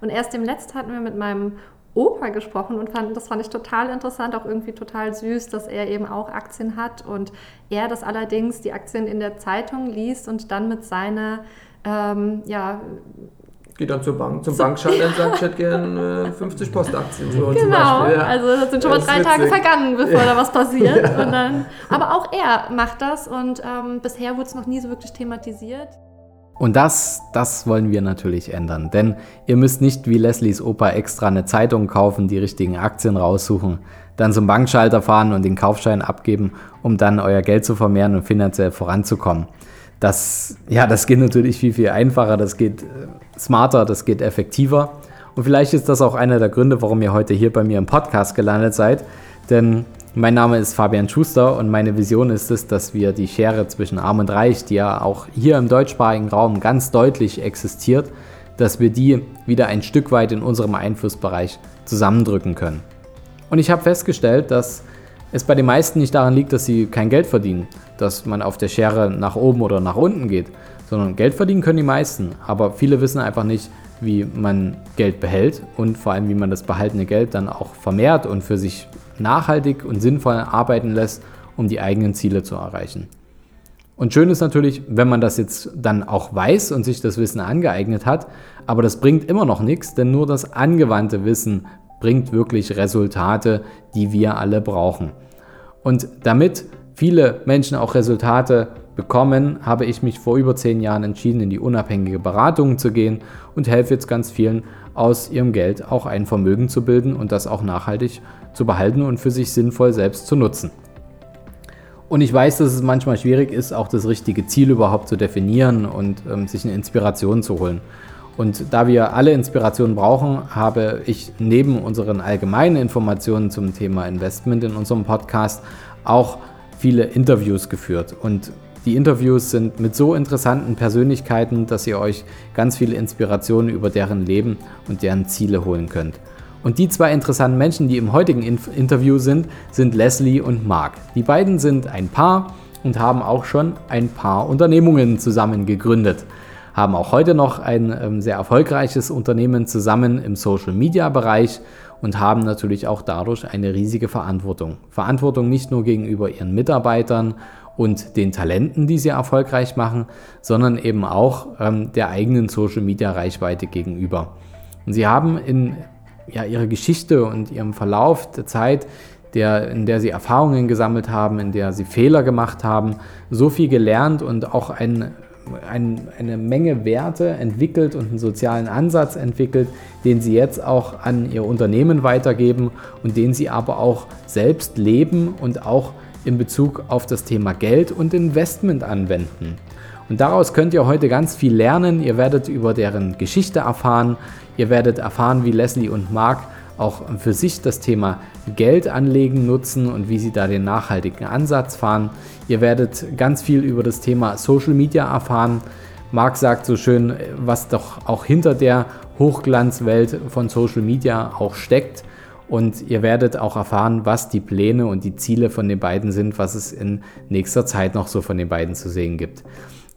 Und erst dem letzten hatten wir mit meinem Opa gesprochen und fand, das fand ich total interessant, auch irgendwie total süß, dass er eben auch Aktien hat und er das allerdings die Aktien in der Zeitung liest und dann mit seiner ähm, ja, Geht dann zur Bank, zum Bankschalter und sagt, ich hätte gerne äh, 50 Postaktien. So genau, ja. also das sind schon mal drei Tage vergangen, bevor da was passiert. ja. dann, aber auch er macht das und ähm, bisher wurde es noch nie so wirklich thematisiert. Und das, das wollen wir natürlich ändern. Denn ihr müsst nicht wie Leslies Opa extra eine Zeitung kaufen, die richtigen Aktien raussuchen, dann zum Bankschalter fahren und den Kaufschein abgeben, um dann euer Geld zu vermehren und finanziell voranzukommen. Das, ja, das geht natürlich viel, viel einfacher, das geht äh, smarter, das geht effektiver. Und vielleicht ist das auch einer der Gründe, warum ihr heute hier bei mir im Podcast gelandet seid. Denn mein Name ist Fabian Schuster und meine Vision ist es, dass wir die Schere zwischen Arm und Reich, die ja auch hier im deutschsprachigen Raum ganz deutlich existiert, dass wir die wieder ein Stück weit in unserem Einflussbereich zusammendrücken können. Und ich habe festgestellt, dass es bei den meisten nicht daran liegt, dass sie kein Geld verdienen, dass man auf der Schere nach oben oder nach unten geht, sondern Geld verdienen können die meisten. Aber viele wissen einfach nicht, wie man Geld behält und vor allem, wie man das behaltene Geld dann auch vermehrt und für sich nachhaltig und sinnvoll arbeiten lässt, um die eigenen Ziele zu erreichen. Und schön ist natürlich, wenn man das jetzt dann auch weiß und sich das Wissen angeeignet hat, aber das bringt immer noch nichts, denn nur das angewandte Wissen bringt wirklich Resultate, die wir alle brauchen. Und damit viele Menschen auch Resultate bekommen, habe ich mich vor über zehn Jahren entschieden, in die unabhängige Beratung zu gehen und helfe jetzt ganz vielen aus ihrem Geld auch ein Vermögen zu bilden und das auch nachhaltig zu behalten und für sich sinnvoll selbst zu nutzen. Und ich weiß, dass es manchmal schwierig ist, auch das richtige Ziel überhaupt zu definieren und ähm, sich eine Inspiration zu holen. Und da wir alle Inspiration brauchen, habe ich neben unseren allgemeinen Informationen zum Thema Investment in unserem Podcast auch viele Interviews geführt. Und die Interviews sind mit so interessanten Persönlichkeiten, dass ihr euch ganz viele Inspirationen über deren Leben und deren Ziele holen könnt. Und die zwei interessanten Menschen, die im heutigen Interview sind, sind Leslie und Mark. Die beiden sind ein Paar und haben auch schon ein paar Unternehmungen zusammen gegründet. Haben auch heute noch ein ähm, sehr erfolgreiches Unternehmen zusammen im Social Media Bereich und haben natürlich auch dadurch eine riesige Verantwortung. Verantwortung nicht nur gegenüber ihren Mitarbeitern und den Talenten, die sie erfolgreich machen, sondern eben auch ähm, der eigenen Social Media Reichweite gegenüber. Und sie haben in ja, ihrer Geschichte und ihrem Verlauf der Zeit, der, in der sie Erfahrungen gesammelt haben, in der sie Fehler gemacht haben, so viel gelernt und auch ein, ein, eine Menge Werte entwickelt und einen sozialen Ansatz entwickelt, den sie jetzt auch an ihr Unternehmen weitergeben und den sie aber auch selbst leben und auch in Bezug auf das Thema Geld und Investment anwenden. Und daraus könnt ihr heute ganz viel lernen. Ihr werdet über deren Geschichte erfahren. Ihr werdet erfahren, wie Leslie und Mark auch für sich das Thema Geld anlegen nutzen und wie sie da den nachhaltigen Ansatz fahren. Ihr werdet ganz viel über das Thema Social Media erfahren. Mark sagt so schön, was doch auch hinter der Hochglanzwelt von Social Media auch steckt. Und ihr werdet auch erfahren, was die Pläne und die Ziele von den beiden sind, was es in nächster Zeit noch so von den beiden zu sehen gibt.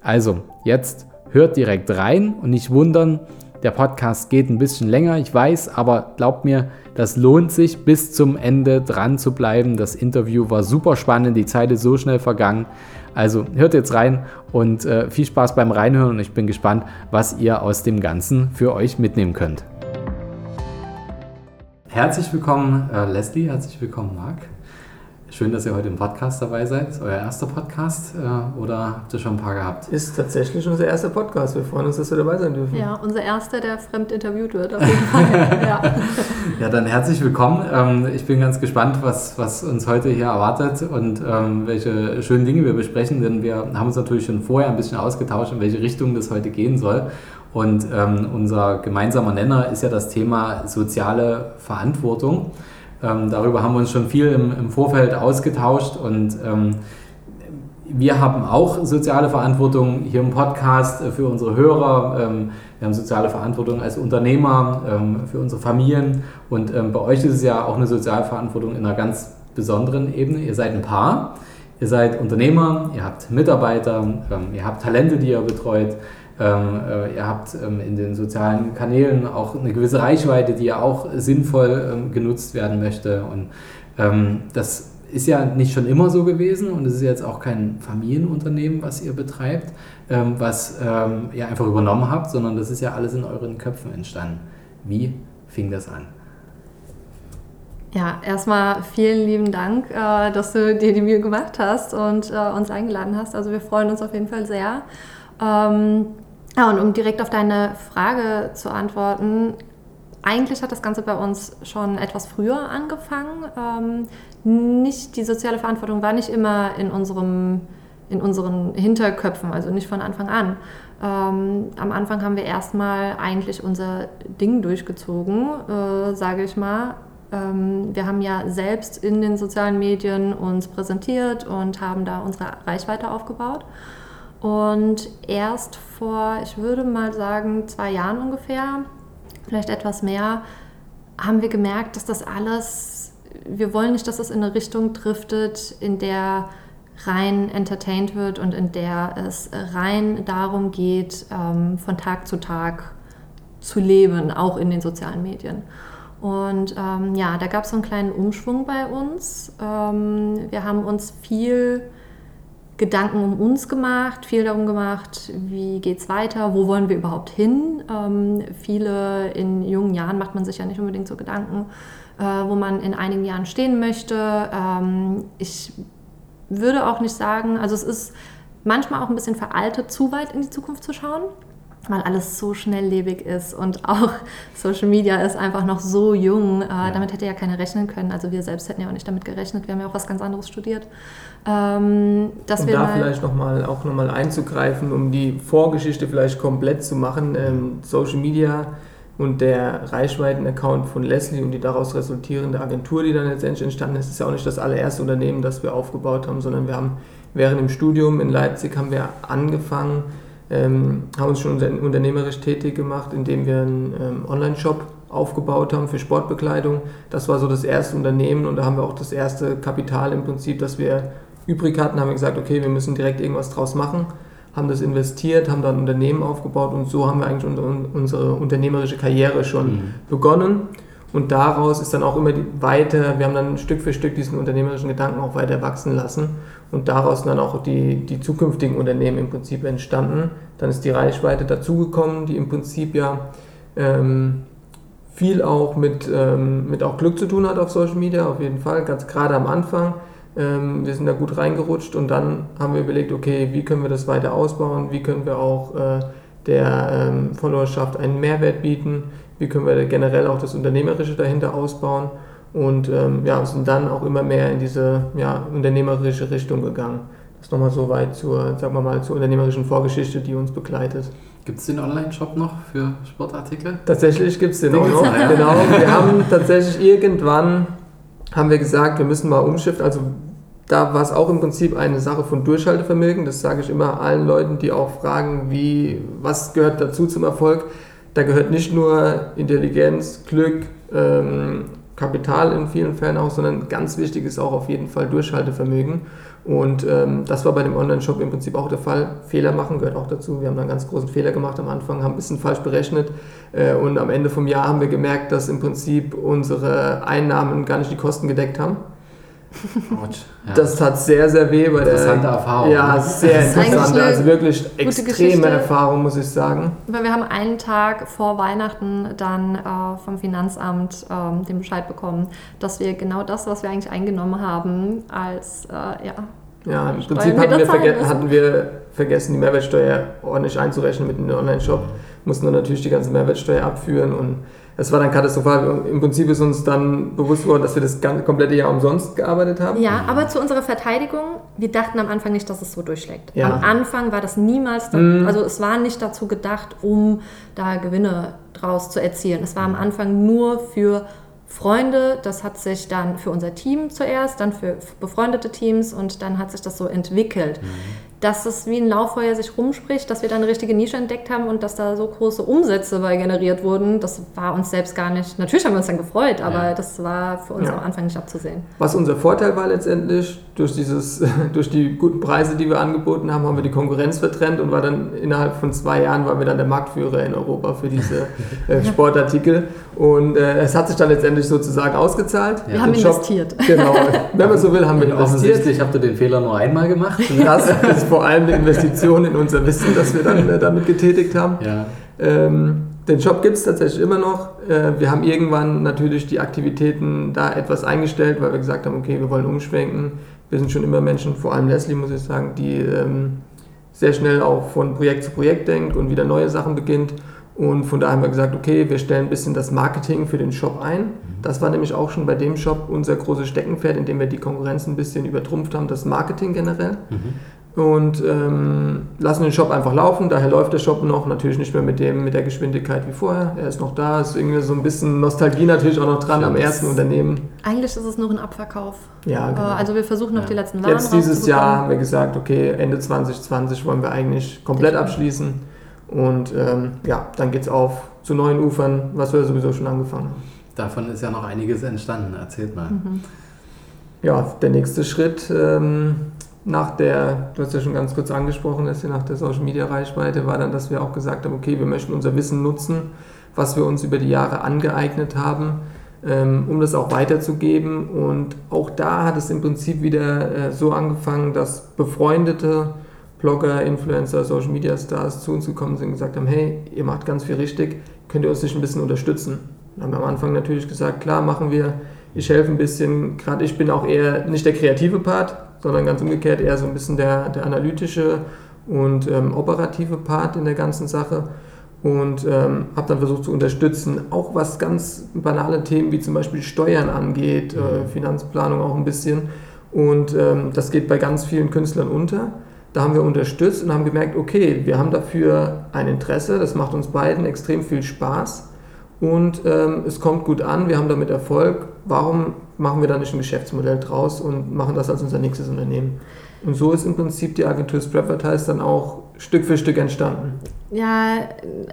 Also, jetzt hört direkt rein und nicht wundern, der Podcast geht ein bisschen länger, ich weiß, aber glaubt mir, das lohnt sich, bis zum Ende dran zu bleiben. Das Interview war super spannend, die Zeit ist so schnell vergangen. Also hört jetzt rein und äh, viel Spaß beim Reinhören und ich bin gespannt, was ihr aus dem Ganzen für euch mitnehmen könnt. Herzlich willkommen, äh, Leslie, herzlich willkommen, Marc. Schön, dass ihr heute im Podcast dabei seid. Ist euer erster Podcast äh, oder habt ihr schon ein paar gehabt? Ist tatsächlich unser erster Podcast. Wir freuen uns, dass wir dabei sein dürfen. Ja, unser erster, der fremd interviewt wird, auf jeden Fall. ja. ja, dann herzlich willkommen. Ähm, ich bin ganz gespannt, was, was uns heute hier erwartet und ähm, welche schönen Dinge wir besprechen, denn wir haben uns natürlich schon vorher ein bisschen ausgetauscht, in welche Richtung das heute gehen soll. Und ähm, unser gemeinsamer Nenner ist ja das Thema soziale Verantwortung. Ähm, darüber haben wir uns schon viel im, im Vorfeld ausgetauscht und ähm, wir haben auch soziale Verantwortung hier im Podcast äh, für unsere Hörer. Ähm, wir haben soziale Verantwortung als Unternehmer ähm, für unsere Familien und ähm, bei euch ist es ja auch eine soziale Verantwortung in einer ganz besonderen Ebene. Ihr seid ein Paar, ihr seid Unternehmer, ihr habt Mitarbeiter, ihr habt Talente, die ihr betreut. Ähm, äh, ihr habt ähm, in den sozialen Kanälen auch eine gewisse Reichweite, die ja auch sinnvoll ähm, genutzt werden möchte. Und ähm, das ist ja nicht schon immer so gewesen und es ist jetzt auch kein Familienunternehmen, was ihr betreibt, ähm, was ähm, ihr einfach übernommen habt, sondern das ist ja alles in euren Köpfen entstanden. Wie fing das an? Ja, erstmal vielen lieben Dank, äh, dass du dir die Mühe gemacht hast und äh, uns eingeladen hast. Also wir freuen uns auf jeden Fall sehr. Ähm, ja, und um direkt auf deine Frage zu antworten, eigentlich hat das Ganze bei uns schon etwas früher angefangen. Ähm, nicht die soziale Verantwortung war nicht immer in unserem in unseren Hinterköpfen, also nicht von Anfang an. Ähm, am Anfang haben wir erstmal eigentlich unser Ding durchgezogen, äh, sage ich mal. Ähm, wir haben ja selbst in den sozialen Medien uns präsentiert und haben da unsere Reichweite aufgebaut. Und erst vor, ich würde mal sagen, zwei Jahren ungefähr, vielleicht etwas mehr, haben wir gemerkt, dass das alles, wir wollen nicht, dass das in eine Richtung driftet, in der rein entertained wird und in der es rein darum geht, ähm, von Tag zu Tag zu leben, auch in den sozialen Medien. Und ähm, ja, da gab es so einen kleinen Umschwung bei uns. Ähm, wir haben uns viel Gedanken um uns gemacht, viel darum gemacht, wie geht es weiter, wo wollen wir überhaupt hin. Ähm, viele in jungen Jahren macht man sich ja nicht unbedingt so Gedanken, äh, wo man in einigen Jahren stehen möchte. Ähm, ich würde auch nicht sagen, also es ist manchmal auch ein bisschen veraltet, zu weit in die Zukunft zu schauen, weil alles so schnelllebig ist und auch Social Media ist einfach noch so jung. Äh, ja. Damit hätte ja keiner rechnen können. Also wir selbst hätten ja auch nicht damit gerechnet. Wir haben ja auch was ganz anderes studiert. Ähm, dass um wir da vielleicht noch mal, auch nochmal einzugreifen, um die Vorgeschichte vielleicht komplett zu machen. Ähm, Social Media und der Reichweiten-Account von Leslie und die daraus resultierende Agentur, die dann letztendlich entstanden ist, ist ja auch nicht das allererste Unternehmen, das wir aufgebaut haben, sondern wir haben während dem Studium in Leipzig haben wir angefangen, ähm, haben uns schon unternehmerisch tätig gemacht, indem wir einen ähm, Online-Shop aufgebaut haben für Sportbekleidung. Das war so das erste Unternehmen und da haben wir auch das erste Kapital im Prinzip, das wir übrig hatten, haben wir gesagt, okay, wir müssen direkt irgendwas draus machen haben das investiert, haben dann ein Unternehmen aufgebaut und so haben wir eigentlich unsere, unternehmerische Karriere schon mhm. begonnen. Und daraus ist dann auch immer die weiter, wir haben dann Stück für Stück diesen unternehmerischen Gedanken auch weiter wachsen lassen und daraus dann auch die, die zukünftigen Unternehmen im Prinzip entstanden. Dann ist die Reichweite dazugekommen, die im Prinzip ja ähm, viel auch mit, ähm, mit auch Glück zu tun hat auf Social Media, auf jeden Fall, ganz gerade am Anfang. Ähm, wir sind da gut reingerutscht und dann haben wir überlegt, okay, wie können wir das weiter ausbauen, wie können wir auch äh, der ähm, Followerschaft einen Mehrwert bieten, wie können wir generell auch das Unternehmerische dahinter ausbauen und ähm, ja, sind dann auch immer mehr in diese ja, unternehmerische Richtung gegangen. Das nochmal so weit zur, sagen wir mal, zur unternehmerischen Vorgeschichte, die uns begleitet. Gibt es den Online-Shop noch für Sportartikel? Tatsächlich gibt es den, den auch noch. Ja. Genau. Wir haben tatsächlich irgendwann haben wir gesagt, wir müssen mal umschiften. Also da war es auch im Prinzip eine Sache von Durchhaltevermögen. Das sage ich immer allen Leuten, die auch fragen, wie, was gehört dazu zum Erfolg. Da gehört nicht nur Intelligenz, Glück, ähm, Kapital in vielen Fällen auch, sondern ganz wichtig ist auch auf jeden Fall Durchhaltevermögen. Und ähm, das war bei dem Online-Shop im Prinzip auch der Fall. Fehler machen gehört auch dazu. Wir haben da einen ganz großen Fehler gemacht am Anfang, haben ein bisschen falsch berechnet. Äh, und am Ende vom Jahr haben wir gemerkt, dass im Prinzip unsere Einnahmen gar nicht die Kosten gedeckt haben. Ja. Das tat sehr, sehr weh. Bei interessante der, Erfahrung. Ja, sehr interessante. Also wirklich extreme Erfahrung, muss ich sagen. Weil wir haben einen Tag vor Weihnachten dann äh, vom Finanzamt äh, den Bescheid bekommen, dass wir genau das, was wir eigentlich eingenommen haben, als äh, ja. Ja, im Prinzip hatten wir, hatten wir, vergessen, die Mehrwertsteuer ordentlich einzurechnen mit dem Online-Shop. Mussten dann natürlich die ganze Mehrwertsteuer abführen und es war dann katastrophal. Im Prinzip ist uns dann bewusst geworden, dass wir das ganze, komplette Jahr umsonst gearbeitet haben. Ja, aber zu unserer Verteidigung, wir dachten am Anfang nicht, dass es so durchschlägt. Ja. Am Anfang war das niemals, da, mm. also es war nicht dazu gedacht, um da Gewinne draus zu erzielen. Es war am Anfang nur für Freunde, das hat sich dann für unser Team zuerst, dann für befreundete Teams und dann hat sich das so entwickelt. Mhm dass es wie ein Lauffeuer sich rumspricht, dass wir da eine richtige Nische entdeckt haben und dass da so große Umsätze bei generiert wurden, das war uns selbst gar nicht. Natürlich haben wir uns dann gefreut, aber ja. das war für uns ja. am Anfang nicht abzusehen. Was unser Vorteil war letztendlich, durch, dieses, durch die guten Preise, die wir angeboten haben, haben wir die Konkurrenz vertrennt und war dann innerhalb von zwei Jahren waren wir dann der Marktführer in Europa für diese äh, Sportartikel. Und äh, es hat sich dann letztendlich sozusagen ausgezahlt. Wir haben Shop, investiert. Genau, wenn man so will, haben wir investiert. Offensichtlich habt ihr den Fehler nur einmal gemacht. Das ist vor allem eine Investition in unser Wissen, das wir dann äh, damit getätigt haben. Ja. Ähm, den Shop gibt es tatsächlich immer noch. Äh, wir haben irgendwann natürlich die Aktivitäten da etwas eingestellt, weil wir gesagt haben, okay, wir wollen umschwenken. Wir sind schon immer Menschen, vor allem Leslie muss ich sagen, die ähm, sehr schnell auch von Projekt zu Projekt denkt und wieder neue Sachen beginnt. Und von daher haben wir gesagt, okay, wir stellen ein bisschen das Marketing für den Shop ein. Das war nämlich auch schon bei dem Shop unser großes Steckenpferd, in dem wir die Konkurrenz ein bisschen übertrumpft haben, das Marketing generell. Mhm und ähm, lassen den Shop einfach laufen. Daher läuft der Shop noch, natürlich nicht mehr mit, dem, mit der Geschwindigkeit wie vorher. Er ist noch da, ist irgendwie so ein bisschen Nostalgie natürlich auch noch dran am ersten Unternehmen. Eigentlich ist es nur ein Abverkauf. Ja, genau. Also wir versuchen noch ja. die letzten Waren Jetzt dieses Jahr haben wir gesagt, okay, Ende 2020 wollen wir eigentlich komplett abschließen. Und ähm, ja, dann geht es auf zu neuen Ufern, was wir sowieso schon angefangen haben. Davon ist ja noch einiges entstanden, erzählt mal. Mhm. Ja, der nächste Schritt ähm, nach der, du hast ja schon ganz kurz angesprochen, dass wir nach der Social Media Reichweite war dann, dass wir auch gesagt haben, okay, wir möchten unser Wissen nutzen, was wir uns über die Jahre angeeignet haben, ähm, um das auch weiterzugeben. Und auch da hat es im Prinzip wieder äh, so angefangen, dass befreundete Blogger, Influencer, Social Media Stars zu uns gekommen sind und gesagt haben, hey, ihr macht ganz viel richtig, könnt ihr uns nicht ein bisschen unterstützen? Dann haben wir am Anfang natürlich gesagt, klar, machen wir, ich helfe ein bisschen, gerade ich bin auch eher nicht der kreative Part, sondern ganz umgekehrt eher so ein bisschen der, der analytische und ähm, operative Part in der ganzen Sache und ähm, habe dann versucht zu unterstützen, auch was ganz banale Themen wie zum Beispiel Steuern angeht, äh, mhm. Finanzplanung auch ein bisschen und ähm, das geht bei ganz vielen Künstlern unter. Da haben wir unterstützt und haben gemerkt, okay, wir haben dafür ein Interesse, das macht uns beiden extrem viel Spaß und ähm, es kommt gut an, wir haben damit Erfolg. Warum machen wir da nicht ein Geschäftsmodell draus und machen das als unser nächstes Unternehmen? Und so ist im Prinzip die Agentur Spreadvertise dann auch Stück für Stück entstanden. Ja,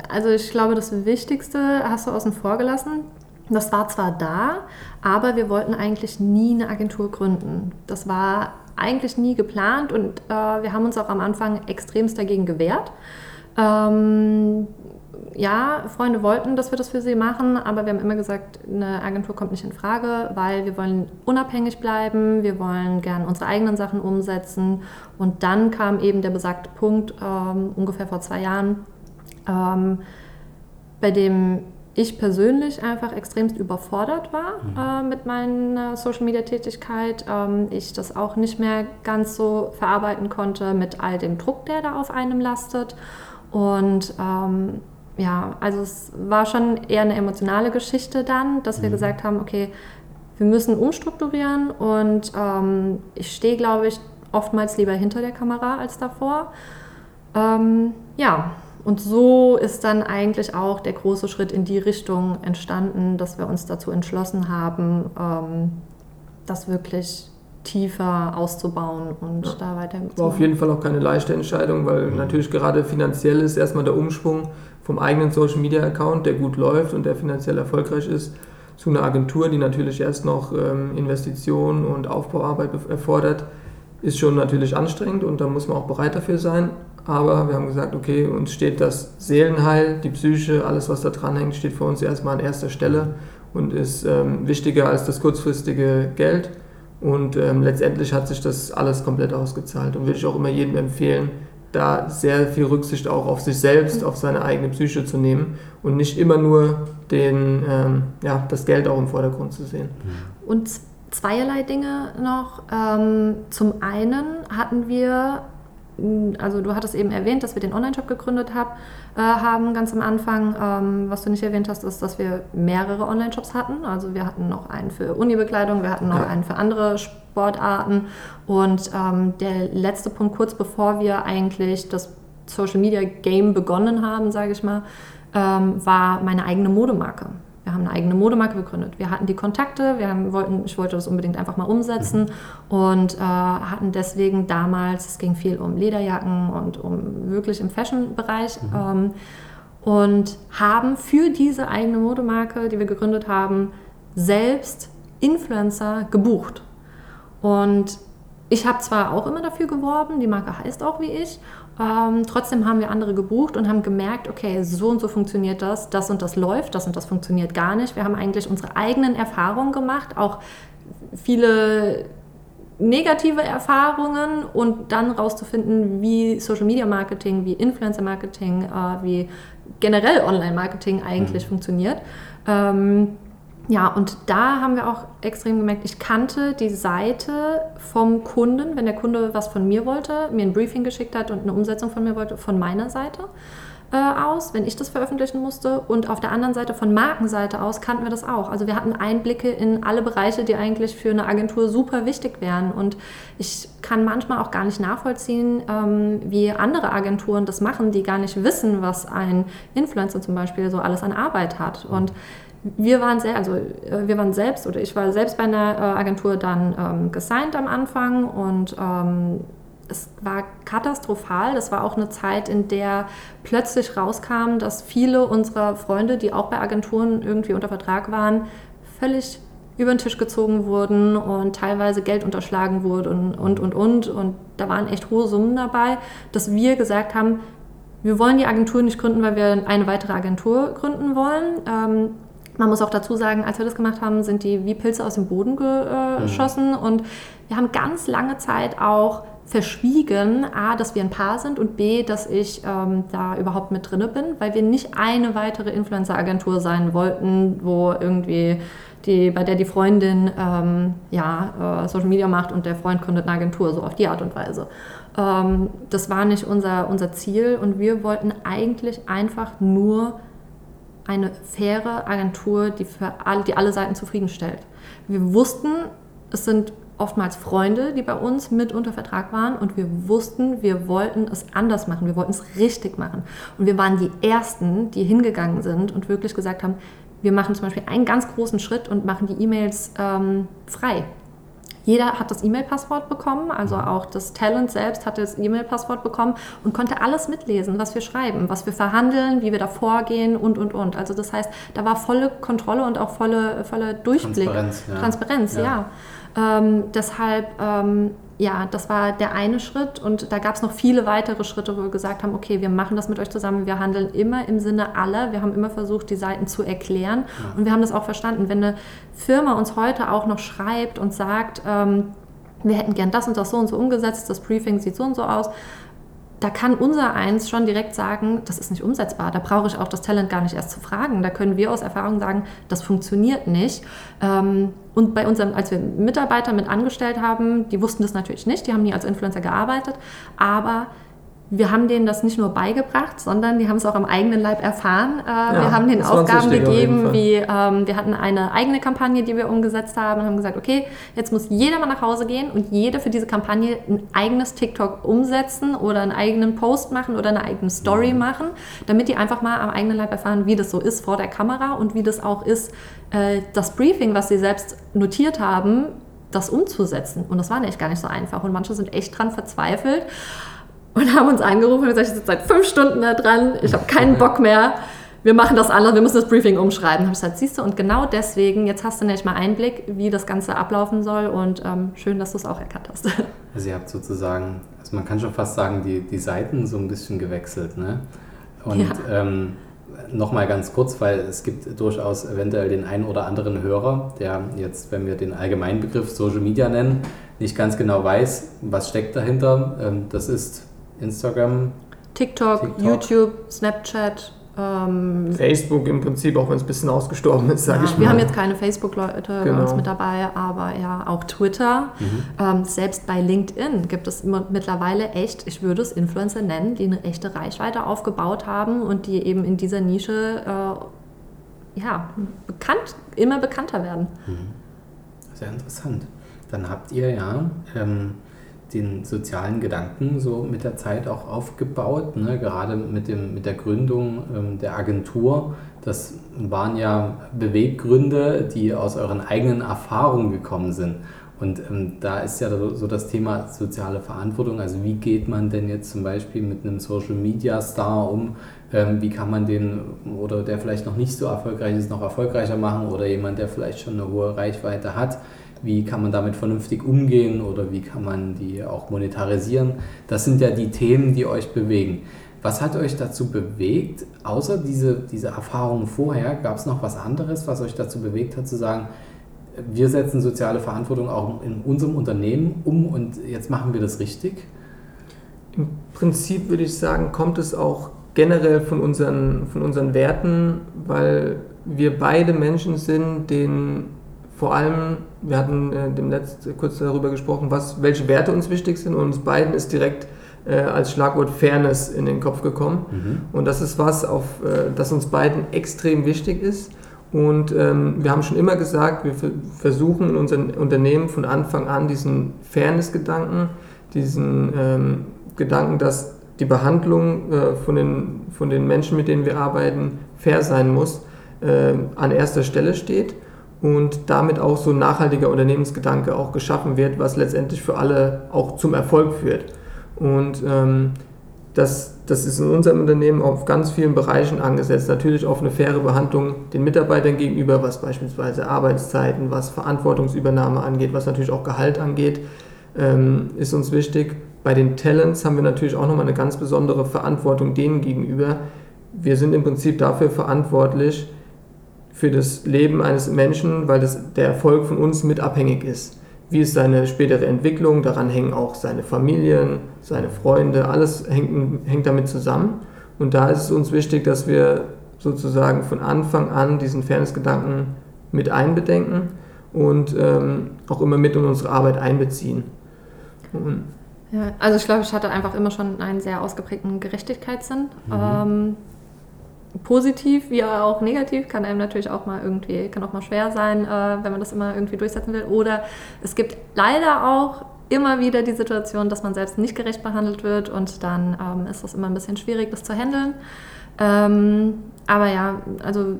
also ich glaube, das Wichtigste hast du außen vor gelassen. Das war zwar da, aber wir wollten eigentlich nie eine Agentur gründen. Das war eigentlich nie geplant und äh, wir haben uns auch am Anfang extremst dagegen gewehrt. Ähm, ja, Freunde wollten, dass wir das für sie machen, aber wir haben immer gesagt, eine Agentur kommt nicht in Frage, weil wir wollen unabhängig bleiben, wir wollen gern unsere eigenen Sachen umsetzen. Und dann kam eben der besagte Punkt, ähm, ungefähr vor zwei Jahren, ähm, bei dem ich persönlich einfach extremst überfordert war mhm. äh, mit meiner Social-Media-Tätigkeit. Ähm, ich das auch nicht mehr ganz so verarbeiten konnte mit all dem Druck, der da auf einem lastet. Und ähm, ja, also es war schon eher eine emotionale Geschichte dann, dass wir mhm. gesagt haben, okay, wir müssen umstrukturieren und ähm, ich stehe, glaube ich, oftmals lieber hinter der Kamera als davor. Ähm, ja, und so ist dann eigentlich auch der große Schritt in die Richtung entstanden, dass wir uns dazu entschlossen haben, ähm, das wirklich tiefer auszubauen und ja. da weiter. War auf jeden Fall auch keine leichte Entscheidung, weil mhm. natürlich gerade finanziell ist erstmal der Umschwung vom eigenen Social Media Account, der gut läuft und der finanziell erfolgreich ist, zu einer Agentur, die natürlich erst noch ähm, Investitionen und Aufbauarbeit erfordert, ist schon natürlich anstrengend und da muss man auch bereit dafür sein. Aber wir haben gesagt, okay, uns steht das Seelenheil, die Psyche, alles was da dran hängt, steht für uns erstmal an erster Stelle und ist ähm, wichtiger als das kurzfristige Geld. Und ähm, letztendlich hat sich das alles komplett ausgezahlt und würde ich auch immer jedem empfehlen, da sehr viel Rücksicht auch auf sich selbst, auf seine eigene Psyche zu nehmen und nicht immer nur den, ähm, ja, das Geld auch im Vordergrund zu sehen. Und zweierlei Dinge noch. Ähm, zum einen hatten wir also du hattest eben erwähnt, dass wir den Online-Shop gegründet hab, äh, haben ganz am Anfang. Ähm, was du nicht erwähnt hast, ist, dass wir mehrere Online-Shops hatten. Also wir hatten noch einen für Uni-Bekleidung, wir hatten noch ja. einen für andere Sportarten. Und ähm, der letzte Punkt, kurz bevor wir eigentlich das Social-Media-Game begonnen haben, sage ich mal, ähm, war meine eigene Modemarke. Wir haben eine eigene Modemarke gegründet. Wir hatten die Kontakte, wir haben, wollten, ich wollte das unbedingt einfach mal umsetzen mhm. und äh, hatten deswegen damals, es ging viel um Lederjacken und um wirklich im Fashion-Bereich. Mhm. Ähm, und haben für diese eigene Modemarke, die wir gegründet haben, selbst Influencer gebucht. Und ich habe zwar auch immer dafür geworben, die Marke heißt auch wie ich, ähm, trotzdem haben wir andere gebucht und haben gemerkt, okay, so und so funktioniert das, das und das läuft, das und das funktioniert gar nicht. Wir haben eigentlich unsere eigenen Erfahrungen gemacht, auch viele negative Erfahrungen und dann rauszufinden, wie Social Media Marketing, wie Influencer Marketing, äh, wie generell Online Marketing eigentlich mhm. funktioniert. Ähm, ja, und da haben wir auch extrem gemerkt, ich kannte die Seite vom Kunden, wenn der Kunde was von mir wollte, mir ein Briefing geschickt hat und eine Umsetzung von mir wollte, von meiner Seite äh, aus, wenn ich das veröffentlichen musste. Und auf der anderen Seite, von Markenseite aus, kannten wir das auch. Also wir hatten Einblicke in alle Bereiche, die eigentlich für eine Agentur super wichtig wären. Und ich kann manchmal auch gar nicht nachvollziehen, ähm, wie andere Agenturen das machen, die gar nicht wissen, was ein Influencer zum Beispiel so alles an Arbeit hat. Und wir waren sehr, also äh, wir waren selbst oder ich war selbst bei einer äh, Agentur dann ähm, gesigned am Anfang und ähm, es war katastrophal. Das war auch eine Zeit, in der plötzlich rauskam, dass viele unserer Freunde, die auch bei Agenturen irgendwie unter Vertrag waren, völlig über den Tisch gezogen wurden und teilweise Geld unterschlagen wurde und, und, und, und. Und da waren echt hohe Summen dabei, dass wir gesagt haben, wir wollen die Agentur nicht gründen, weil wir eine weitere Agentur gründen wollen. Ähm, man muss auch dazu sagen, als wir das gemacht haben, sind die wie Pilze aus dem Boden geschossen. Mhm. Und wir haben ganz lange Zeit auch verschwiegen, a, dass wir ein Paar sind und b, dass ich ähm, da überhaupt mit drinne bin, weil wir nicht eine weitere Influencer-Agentur sein wollten, wo irgendwie die, bei der die Freundin ähm, ja, äh, Social Media macht und der Freund gründet eine Agentur, so auf die Art und Weise. Ähm, das war nicht unser, unser Ziel und wir wollten eigentlich einfach nur eine faire Agentur, die, für alle, die alle Seiten zufriedenstellt. Wir wussten, es sind oftmals Freunde, die bei uns mit unter Vertrag waren und wir wussten, wir wollten es anders machen, wir wollten es richtig machen. Und wir waren die Ersten, die hingegangen sind und wirklich gesagt haben, wir machen zum Beispiel einen ganz großen Schritt und machen die E-Mails ähm, frei. Jeder hat das E-Mail-Passwort bekommen, also mhm. auch das Talent selbst hatte das E-Mail-Passwort bekommen und konnte alles mitlesen, was wir schreiben, was wir verhandeln, wie wir da vorgehen und, und, und. Also das heißt, da war volle Kontrolle und auch volle, volle Durchblick. Transparenz, ja. Transparenz, ja. ja. Ähm, deshalb, ähm, ja, das war der eine Schritt und da gab es noch viele weitere Schritte, wo wir gesagt haben, okay, wir machen das mit euch zusammen, wir handeln immer im Sinne aller, wir haben immer versucht, die Seiten zu erklären ja. und wir haben das auch verstanden. Wenn eine Firma uns heute auch noch schreibt und sagt, ähm, wir hätten gern das und das so und so umgesetzt, das Briefing sieht so und so aus, da kann unser Eins schon direkt sagen, das ist nicht umsetzbar. Da brauche ich auch das Talent gar nicht erst zu fragen. Da können wir aus Erfahrung sagen, das funktioniert nicht. Ähm, und bei unserem, als wir Mitarbeiter mit angestellt haben, die wussten das natürlich nicht, die haben nie als Influencer gearbeitet, aber wir haben denen das nicht nur beigebracht, sondern die haben es auch am eigenen Leib erfahren. Äh, ja, wir haben denen Aufgaben gegeben, wie ähm, wir hatten eine eigene Kampagne, die wir umgesetzt haben und haben gesagt, okay, jetzt muss jeder mal nach Hause gehen und jeder für diese Kampagne ein eigenes TikTok umsetzen oder einen eigenen Post machen oder eine eigene Story mhm. machen, damit die einfach mal am eigenen Leib erfahren, wie das so ist vor der Kamera und wie das auch ist, äh, das Briefing, was sie selbst notiert haben, das umzusetzen. Und das war echt gar nicht so einfach. Und manche sind echt dran verzweifelt und haben uns angerufen und gesagt, ich sitze seit fünf Stunden da dran, ich habe keinen Bock mehr, wir machen das anders, wir müssen das Briefing umschreiben. Habe ich gesagt, siehst du, und genau deswegen, jetzt hast du nämlich mal Einblick, wie das Ganze ablaufen soll und ähm, schön, dass du es auch erkannt hast. Also ihr habt sozusagen, also man kann schon fast sagen, die, die Seiten so ein bisschen gewechselt, ne? Und ja. ähm, nochmal ganz kurz, weil es gibt durchaus eventuell den einen oder anderen Hörer, der jetzt, wenn wir den allgemeinen Begriff Social Media nennen, nicht ganz genau weiß, was steckt dahinter. Ähm, das ist Instagram, TikTok, TikTok. YouTube, Snapchat. Ähm, Facebook im Prinzip, auch wenn es ein bisschen ausgestorben ist, sage ja, ich mal. Wir haben jetzt keine Facebook-Leute genau. bei uns genau. mit dabei, aber ja, auch Twitter. Mhm. Ähm, selbst bei LinkedIn gibt es mittlerweile echt, ich würde es Influencer nennen, die eine echte Reichweite aufgebaut haben und die eben in dieser Nische äh, ja, bekannt, immer bekannter werden. Mhm. Sehr interessant. Dann habt ihr ja ähm, den sozialen Gedanken so mit der Zeit auch aufgebaut, ne? gerade mit, dem, mit der Gründung ähm, der Agentur. Das waren ja Beweggründe, die aus euren eigenen Erfahrungen gekommen sind. Und ähm, da ist ja so das Thema soziale Verantwortung. Also wie geht man denn jetzt zum Beispiel mit einem Social Media Star um? Ähm, wie kann man den oder der vielleicht noch nicht so erfolgreich ist, noch erfolgreicher machen oder jemand, der vielleicht schon eine hohe Reichweite hat? Wie kann man damit vernünftig umgehen oder wie kann man die auch monetarisieren? Das sind ja die Themen, die euch bewegen. Was hat euch dazu bewegt, außer diese, diese Erfahrungen vorher, gab es noch was anderes, was euch dazu bewegt hat zu sagen, wir setzen soziale Verantwortung auch in unserem Unternehmen um und jetzt machen wir das richtig? Im Prinzip würde ich sagen, kommt es auch generell von unseren, von unseren Werten, weil wir beide Menschen sind, denen vor allem, wir hatten äh, dem Netz kurz darüber gesprochen, was, welche Werte uns wichtig sind und uns beiden ist direkt äh, als Schlagwort Fairness in den Kopf gekommen. Mhm. Und das ist was, auf, äh, das uns beiden extrem wichtig ist. Und ähm, wir haben schon immer gesagt, wir versuchen in unseren Unternehmen von Anfang an diesen Fairness-Gedanken, diesen ähm, Gedanken, dass die Behandlung äh, von, den, von den Menschen, mit denen wir arbeiten, fair sein muss, äh, an erster Stelle steht und damit auch so ein nachhaltiger Unternehmensgedanke auch geschaffen wird, was letztendlich für alle auch zum Erfolg führt. Und ähm, das, das ist in unserem Unternehmen auf ganz vielen Bereichen angesetzt. Natürlich auf eine faire Behandlung den Mitarbeitern gegenüber, was beispielsweise Arbeitszeiten, was Verantwortungsübernahme angeht, was natürlich auch Gehalt angeht, ähm, ist uns wichtig. Bei den Talents haben wir natürlich auch nochmal eine ganz besondere Verantwortung denen gegenüber. Wir sind im Prinzip dafür verantwortlich für das Leben eines Menschen, weil das, der Erfolg von uns mit abhängig ist wie ist seine spätere Entwicklung, daran hängen auch seine Familien, seine Freunde, alles hängt, hängt damit zusammen. Und da ist es uns wichtig, dass wir sozusagen von Anfang an diesen Fairness-Gedanken mit einbedenken und ähm, auch immer mit in unsere Arbeit einbeziehen. Und ja, also ich glaube, ich hatte einfach immer schon einen sehr ausgeprägten Gerechtigkeitssinn. Mhm. Ähm, positiv wie auch negativ, kann einem natürlich auch mal irgendwie, kann auch mal schwer sein, äh, wenn man das immer irgendwie durchsetzen will. Oder es gibt leider auch immer wieder die Situation, dass man selbst nicht gerecht behandelt wird und dann ähm, ist das immer ein bisschen schwierig, das zu handeln. Ähm, aber ja, also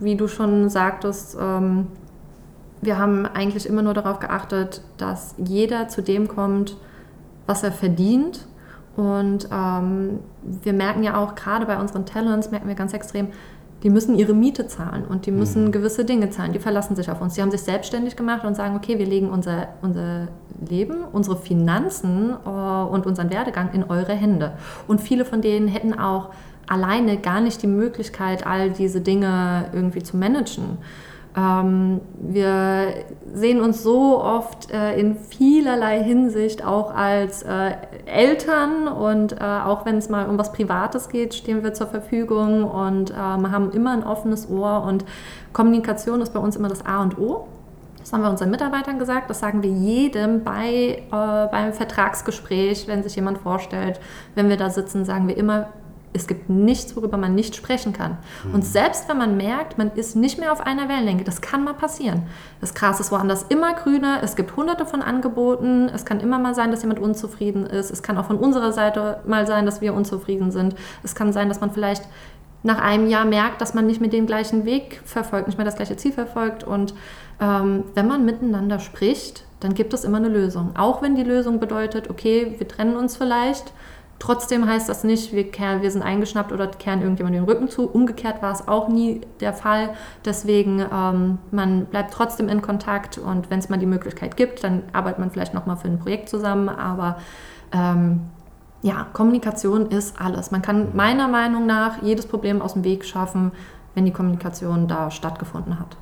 wie du schon sagtest, ähm, wir haben eigentlich immer nur darauf geachtet, dass jeder zu dem kommt, was er verdient und ähm, wir merken ja auch, gerade bei unseren Talents, merken wir ganz extrem, die müssen ihre Miete zahlen und die müssen mhm. gewisse Dinge zahlen. Die verlassen sich auf uns. Die haben sich selbstständig gemacht und sagen, okay, wir legen unser, unser Leben, unsere Finanzen äh, und unseren Werdegang in eure Hände. Und viele von denen hätten auch alleine gar nicht die Möglichkeit, all diese Dinge irgendwie zu managen. Ähm, wir sehen uns so oft äh, in vielerlei Hinsicht auch als äh, Eltern und äh, auch wenn es mal um was Privates geht, stehen wir zur Verfügung und ähm, haben immer ein offenes Ohr und Kommunikation ist bei uns immer das A und O. Das haben wir unseren Mitarbeitern gesagt, das sagen wir jedem bei, äh, beim Vertragsgespräch, wenn sich jemand vorstellt. Wenn wir da sitzen, sagen wir immer, es gibt nichts, worüber man nicht sprechen kann. Mhm. Und selbst wenn man merkt, man ist nicht mehr auf einer Wellenlänge, das kann mal passieren. Das Gras ist woanders immer grüner, es gibt hunderte von Angeboten, es kann immer mal sein, dass jemand unzufrieden ist, es kann auch von unserer Seite mal sein, dass wir unzufrieden sind. Es kann sein, dass man vielleicht nach einem Jahr merkt, dass man nicht mehr den gleichen Weg verfolgt, nicht mehr das gleiche Ziel verfolgt. Und ähm, wenn man miteinander spricht, dann gibt es immer eine Lösung. Auch wenn die Lösung bedeutet, okay, wir trennen uns vielleicht, Trotzdem heißt das nicht, wir, kehren, wir sind eingeschnappt oder kehren irgendjemand den Rücken zu. Umgekehrt war es auch nie der Fall. Deswegen, ähm, man bleibt trotzdem in Kontakt und wenn es mal die Möglichkeit gibt, dann arbeitet man vielleicht nochmal für ein Projekt zusammen. Aber ähm, ja, Kommunikation ist alles. Man kann meiner Meinung nach jedes Problem aus dem Weg schaffen, wenn die Kommunikation da stattgefunden hat.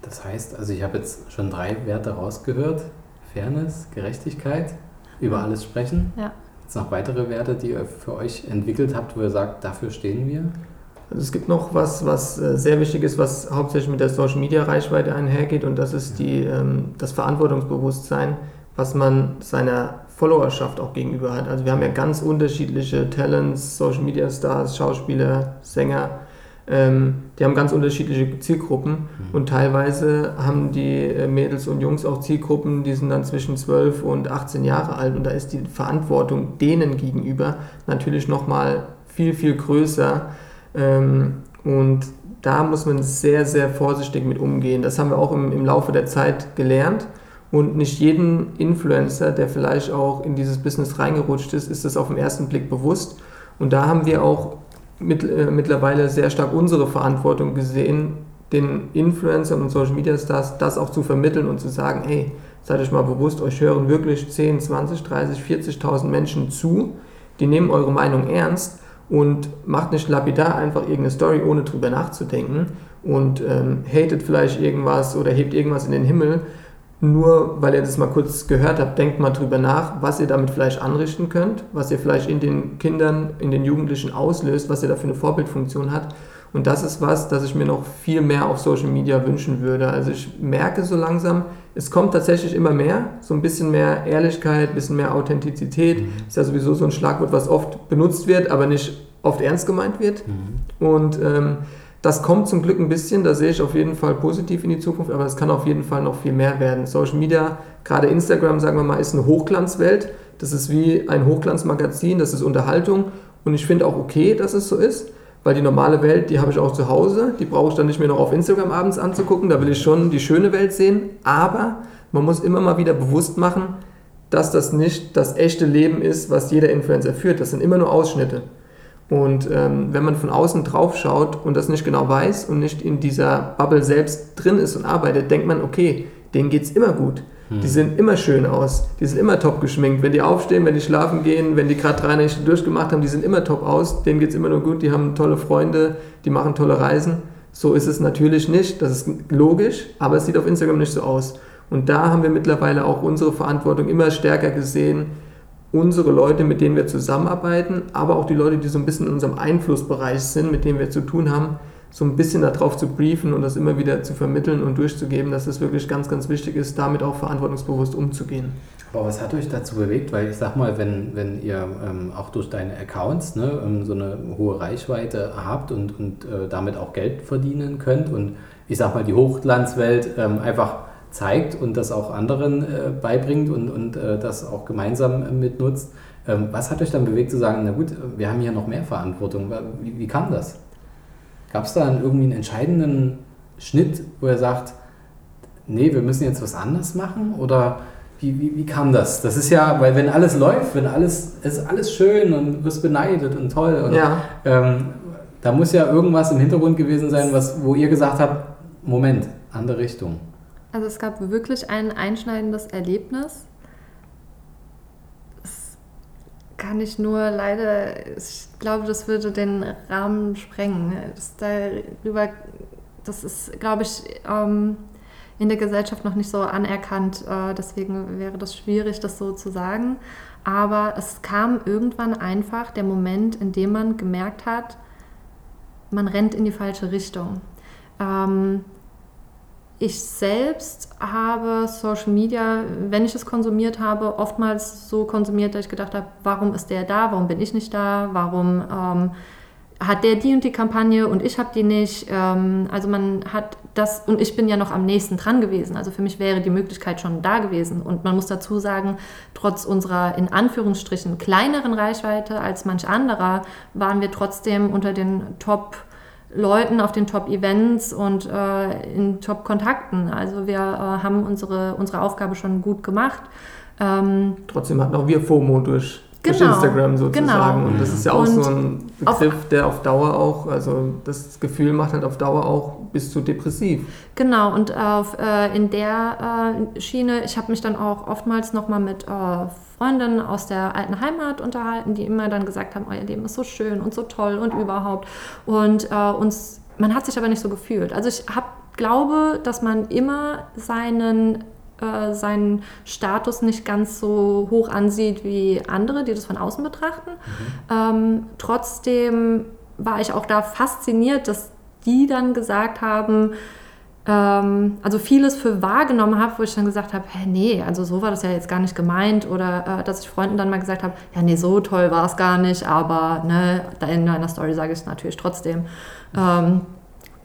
Das heißt, also ich habe jetzt schon drei Werte rausgehört. Fairness, Gerechtigkeit, über alles sprechen. Ja. Es noch weitere Werte, die ihr für euch entwickelt habt, wo ihr sagt, dafür stehen wir? Also es gibt noch was, was äh, sehr wichtig ist, was hauptsächlich mit der Social Media Reichweite einhergeht und das ist die, ähm, das Verantwortungsbewusstsein, was man seiner Followerschaft auch gegenüber hat. Also wir haben ja ganz unterschiedliche Talents, Social Media Stars, Schauspieler, Sänger, Ähm, die haben ganz unterschiedliche Zielgruppen mhm. und teilweise haben die äh, Mädels und Jungs auch Zielgruppen, die sind dann zwischen 12 und 18 Jahre alt und da ist die Verantwortung denen gegenüber natürlich nochmal viel, viel größer ähm, und da muss man sehr, sehr vorsichtig mit umgehen. Das haben wir auch im, im Laufe der Zeit gelernt. Und nicht jeden Influencer, der vielleicht auch in dieses Business reingerutscht ist, ist das auf den ersten Blick bewusst. Und da haben wir auch mit, äh, mittlerweile sehr stark unsere Verantwortung gesehen, den Influencern und Social Media Stars das auch zu vermitteln und zu sagen, hey, seid euch mal bewusst, euch hören wirklich 10, 20, 30, 40.000 Menschen zu, die nehmen eure Meinung ernst und macht nicht lapidar einfach irgendeine Story, ohne drüber nachzudenken und ähm, hatet vielleicht irgendwas oder hebt irgendwas in den Himmel, nur weil ihr das mal kurz gehört habt, denkt mal drüber nach, was ihr damit vielleicht anrichten könnt, was ihr vielleicht in den Kindern, in den Jugendlichen auslöst, was ihr da für eine Vorbildfunktion hat. Und das ist was, das ich mir noch viel mehr auf Social Media wünschen würde. Also ich merke so langsam, es kommt tatsächlich immer mehr, so ein bisschen mehr Ehrlichkeit, ein bisschen mehr Authentizität. Mhm. Ist ja sowieso so ein Schlagwort, was oft benutzt wird, aber nicht oft ernst gemeint wird. Mhm. Und ähm, das kommt zum Glück ein bisschen, da sehe ich auf jeden Fall positiv in die Zukunft, aber es kann auf jeden Fall noch viel mehr werden. Social Media, gerade Instagram, sagen wir mal, ist eine Hochglanzwelt. Das ist wie ein Hochglanzmagazin, das ist Unterhaltung und ich finde auch okay, dass es so ist, weil die normale Welt, die habe ich auch zu Hause, die brauche ich dann nicht mehr noch auf Instagram abends anzugucken, da will ich schon die schöne Welt sehen, aber man muss immer mal wieder bewusst machen, dass das nicht das echte Leben ist, was jeder Influencer führt. Das sind immer nur Ausschnitte. Und ähm, wenn man von außen drauf schaut und das nicht genau weiß und nicht in dieser Bubble selbst drin ist und arbeitet, denkt man, okay, denen geht es immer gut. Hm. Die sehen immer schön aus, die sind immer top geschminkt. Wenn die aufstehen, wenn die schlafen gehen, wenn die gerade drei Nächte durchgemacht haben, die sind immer top aus, denen geht es immer nur gut, die haben tolle Freunde, die machen tolle Reisen. So ist es natürlich nicht, das ist logisch, aber es sieht auf Instagram nicht so aus. Und da haben wir mittlerweile auch unsere Verantwortung immer stärker gesehen, unsere Leute, mit denen wir zusammenarbeiten, aber auch die Leute, die so ein bisschen in unserem Einflussbereich sind, mit denen wir zu tun haben, so ein bisschen darauf zu briefen und das immer wieder zu vermitteln und durchzugeben, dass es wirklich ganz, ganz wichtig ist, damit auch verantwortungsbewusst umzugehen. Aber was hat euch dazu bewegt? Weil ich sag mal, wenn, wenn ihr ähm, auch durch deine Accounts ne, ähm, so eine hohe Reichweite habt und, und äh, damit auch Geld verdienen könnt und ich sag mal, die Hochglanzwelt ähm, einfach zeigt und das auch anderen äh, beibringt und, und äh, das auch gemeinsam äh, mitnutzt. Ähm, was hat euch dann bewegt zu sagen, na gut, wir haben hier noch mehr Verantwortung? Wie, wie kam das? Gab es da irgendwie einen entscheidenden Schnitt, wo er sagt, nee, wir müssen jetzt was anderes machen? Oder wie, wie, wie kam das? Das ist ja, weil wenn alles läuft, wenn alles, es ist alles schön und du wirst beneidet und toll. Und, ja. ähm, da muss ja irgendwas im Hintergrund gewesen sein, was, wo ihr gesagt habt, Moment, andere Richtung. Also es gab wirklich ein einschneidendes Erlebnis. Das kann ich nur leider, ich glaube, das würde den Rahmen sprengen. Das, darüber, das ist, glaube ich, ähm, in der Gesellschaft noch nicht so anerkannt. Äh, deswegen wäre das schwierig, das so zu sagen. Aber es kam irgendwann einfach der Moment, in dem man gemerkt hat, man rennt in die falsche Richtung. Ähm, ich selbst habe Social Media, wenn ich es konsumiert habe, oftmals so konsumiert, dass ich gedacht habe, warum ist der da, warum bin ich nicht da, warum ähm, hat der die und die Kampagne und ich habe die nicht. Ähm, also man hat das, und ich bin ja noch am nächsten dran gewesen. Also für mich wäre die Möglichkeit schon da gewesen. Und man muss dazu sagen, trotz unserer in Anführungsstrichen kleineren Reichweite als manch anderer, waren wir trotzdem unter den Top- Leuten auf den Top-Events und äh, in Top-Kontakten. Also wir äh, haben unsere, unsere Aufgabe schon gut gemacht. Ähm, Trotzdem hatten auch wir FOMO durch, genau, durch Instagram sozusagen. Genau. Und das ist ja auch und so ein Begriff, der auf Dauer auch, also das Gefühl macht halt auf Dauer auch bis zu depressiv. Genau, und auf, äh, in der äh, Schiene, ich habe mich dann auch oftmals nochmal mit äh, Freundinnen aus der alten Heimat unterhalten, die immer dann gesagt haben, euer Leben ist so schön und so toll und überhaupt. Und äh, uns, man hat sich aber nicht so gefühlt. Also ich hab, glaube, dass man immer seinen äh, seinen Status nicht ganz so hoch ansieht wie andere, die das von außen betrachten. Mhm. Ähm, trotzdem war ich auch da fasziniert, dass die dann gesagt haben, ähm, also vieles für wahrgenommen habe, wo ich dann gesagt habe, hä, nee, also so war das ja jetzt gar nicht gemeint. Oder äh, dass ich Freunden dann mal gesagt habe, ja, nee, so toll war es gar nicht, aber ne, in meiner Story sage ich es natürlich trotzdem. Ähm,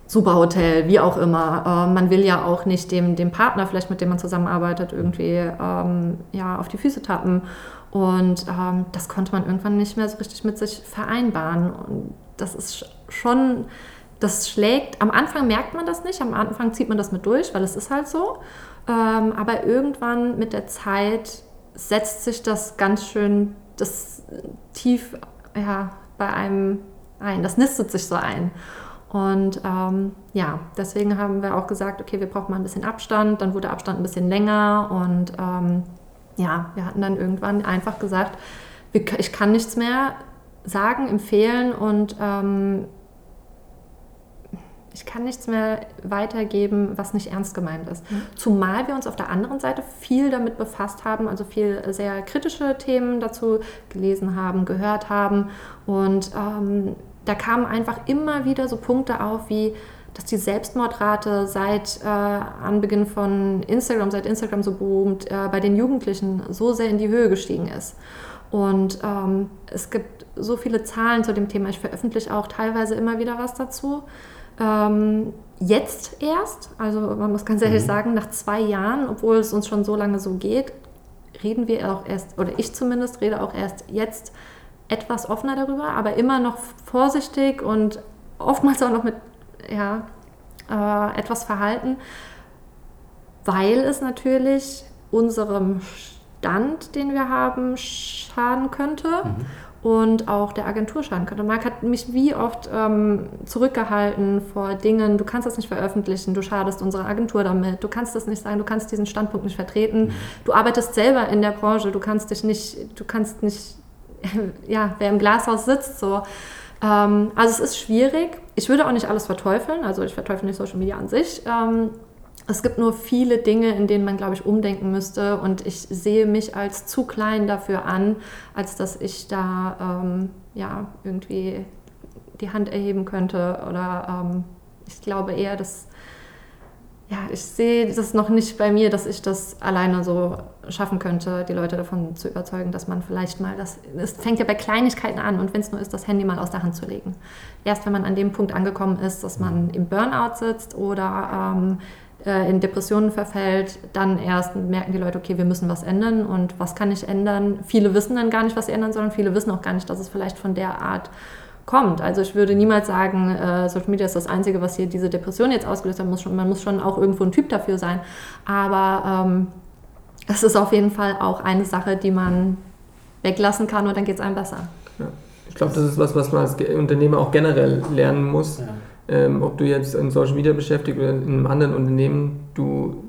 super Hotel, wie auch immer. Äh, man will ja auch nicht dem, dem Partner, vielleicht mit dem man zusammenarbeitet, irgendwie ähm, ja, auf die Füße tappen. Und ähm, das konnte man irgendwann nicht mehr so richtig mit sich vereinbaren. Und das ist schon das schlägt, am Anfang merkt man das nicht, am Anfang zieht man das mit durch, weil es ist halt so. Ähm, aber irgendwann mit der Zeit setzt sich das ganz schön das tief ja, bei einem ein. Das nistet sich so ein. Und ähm, ja, deswegen haben wir auch gesagt, okay, wir brauchen mal ein bisschen Abstand. Dann wurde der Abstand ein bisschen länger und ähm, ja, wir hatten dann irgendwann einfach gesagt, ich kann nichts mehr sagen, empfehlen und ähm, ich kann nichts mehr weitergeben, was nicht ernst gemeint ist. Mhm. Zumal wir uns auf der anderen Seite viel damit befasst haben, also viel sehr kritische Themen dazu gelesen haben, gehört haben. Und ähm, da kamen einfach immer wieder so Punkte auf wie, dass die Selbstmordrate seit äh, Anbeginn von Instagram, seit Instagram so boomt, äh, bei den Jugendlichen so sehr in die Höhe gestiegen ist. Und ähm, es gibt so viele Zahlen zu dem Thema. Ich veröffentliche auch teilweise immer wieder was dazu. Ähm, jetzt erst, also man muss ganz ehrlich mhm. sagen, nach zwei Jahren, obwohl es uns schon so lange so geht, reden wir auch erst, oder ich zumindest rede auch erst jetzt etwas offener darüber, aber immer noch vorsichtig und oftmals auch noch mit ja, äh, etwas Verhalten, weil es natürlich unserem Stand, den wir haben, schaden könnte. Mhm und auch der Agentur schaden könnte. Marc hat mich wie oft ähm, zurückgehalten vor Dingen, du kannst das nicht veröffentlichen, du schadest unserer Agentur damit, du kannst das nicht sagen, du kannst diesen Standpunkt nicht vertreten, mhm. du arbeitest selber in der Branche, du kannst dich nicht, du kannst nicht, ja, wer im Glashaus sitzt, so. Ähm, also es ist schwierig. Ich würde auch nicht alles verteufeln, also ich verteufel nicht Social Media an sich. Ähm, es gibt nur viele Dinge, in denen man, glaube ich, umdenken müsste. Und ich sehe mich als zu klein dafür an, als dass ich da ähm, ja, irgendwie die Hand erheben könnte. Oder ähm, ich glaube eher, dass ja, ich sehe das noch nicht bei mir, dass ich das alleine so schaffen könnte, die Leute davon zu überzeugen, dass man vielleicht mal das. Es fängt ja bei Kleinigkeiten an und wenn es nur ist, das Handy mal aus der Hand zu legen. Erst wenn man an dem Punkt angekommen ist, dass man im Burnout sitzt oder ähm, äh, in Depressionen verfällt, dann erst merken die Leute, okay, wir müssen was ändern und was kann ich ändern? Viele wissen dann gar nicht, was sie ändern sollen, viele wissen auch gar nicht, dass es vielleicht von der Art kommt. Also ich würde niemals sagen, äh, Social Media ist das Einzige, was hier diese Depression jetzt ausgelöst hat. Man muss schon, man muss schon auch irgendwo ein Typ dafür sein. Aber ähm, es ist auf jeden Fall auch eine Sache, die man weglassen kann und dann geht es einem besser. Ja. Ich glaube, das ist was, was man als Unternehmer auch generell lernen muss. Ja ähm, ob du jetzt in Social Media beschäftigt oder in einem anderen Unternehmen, du,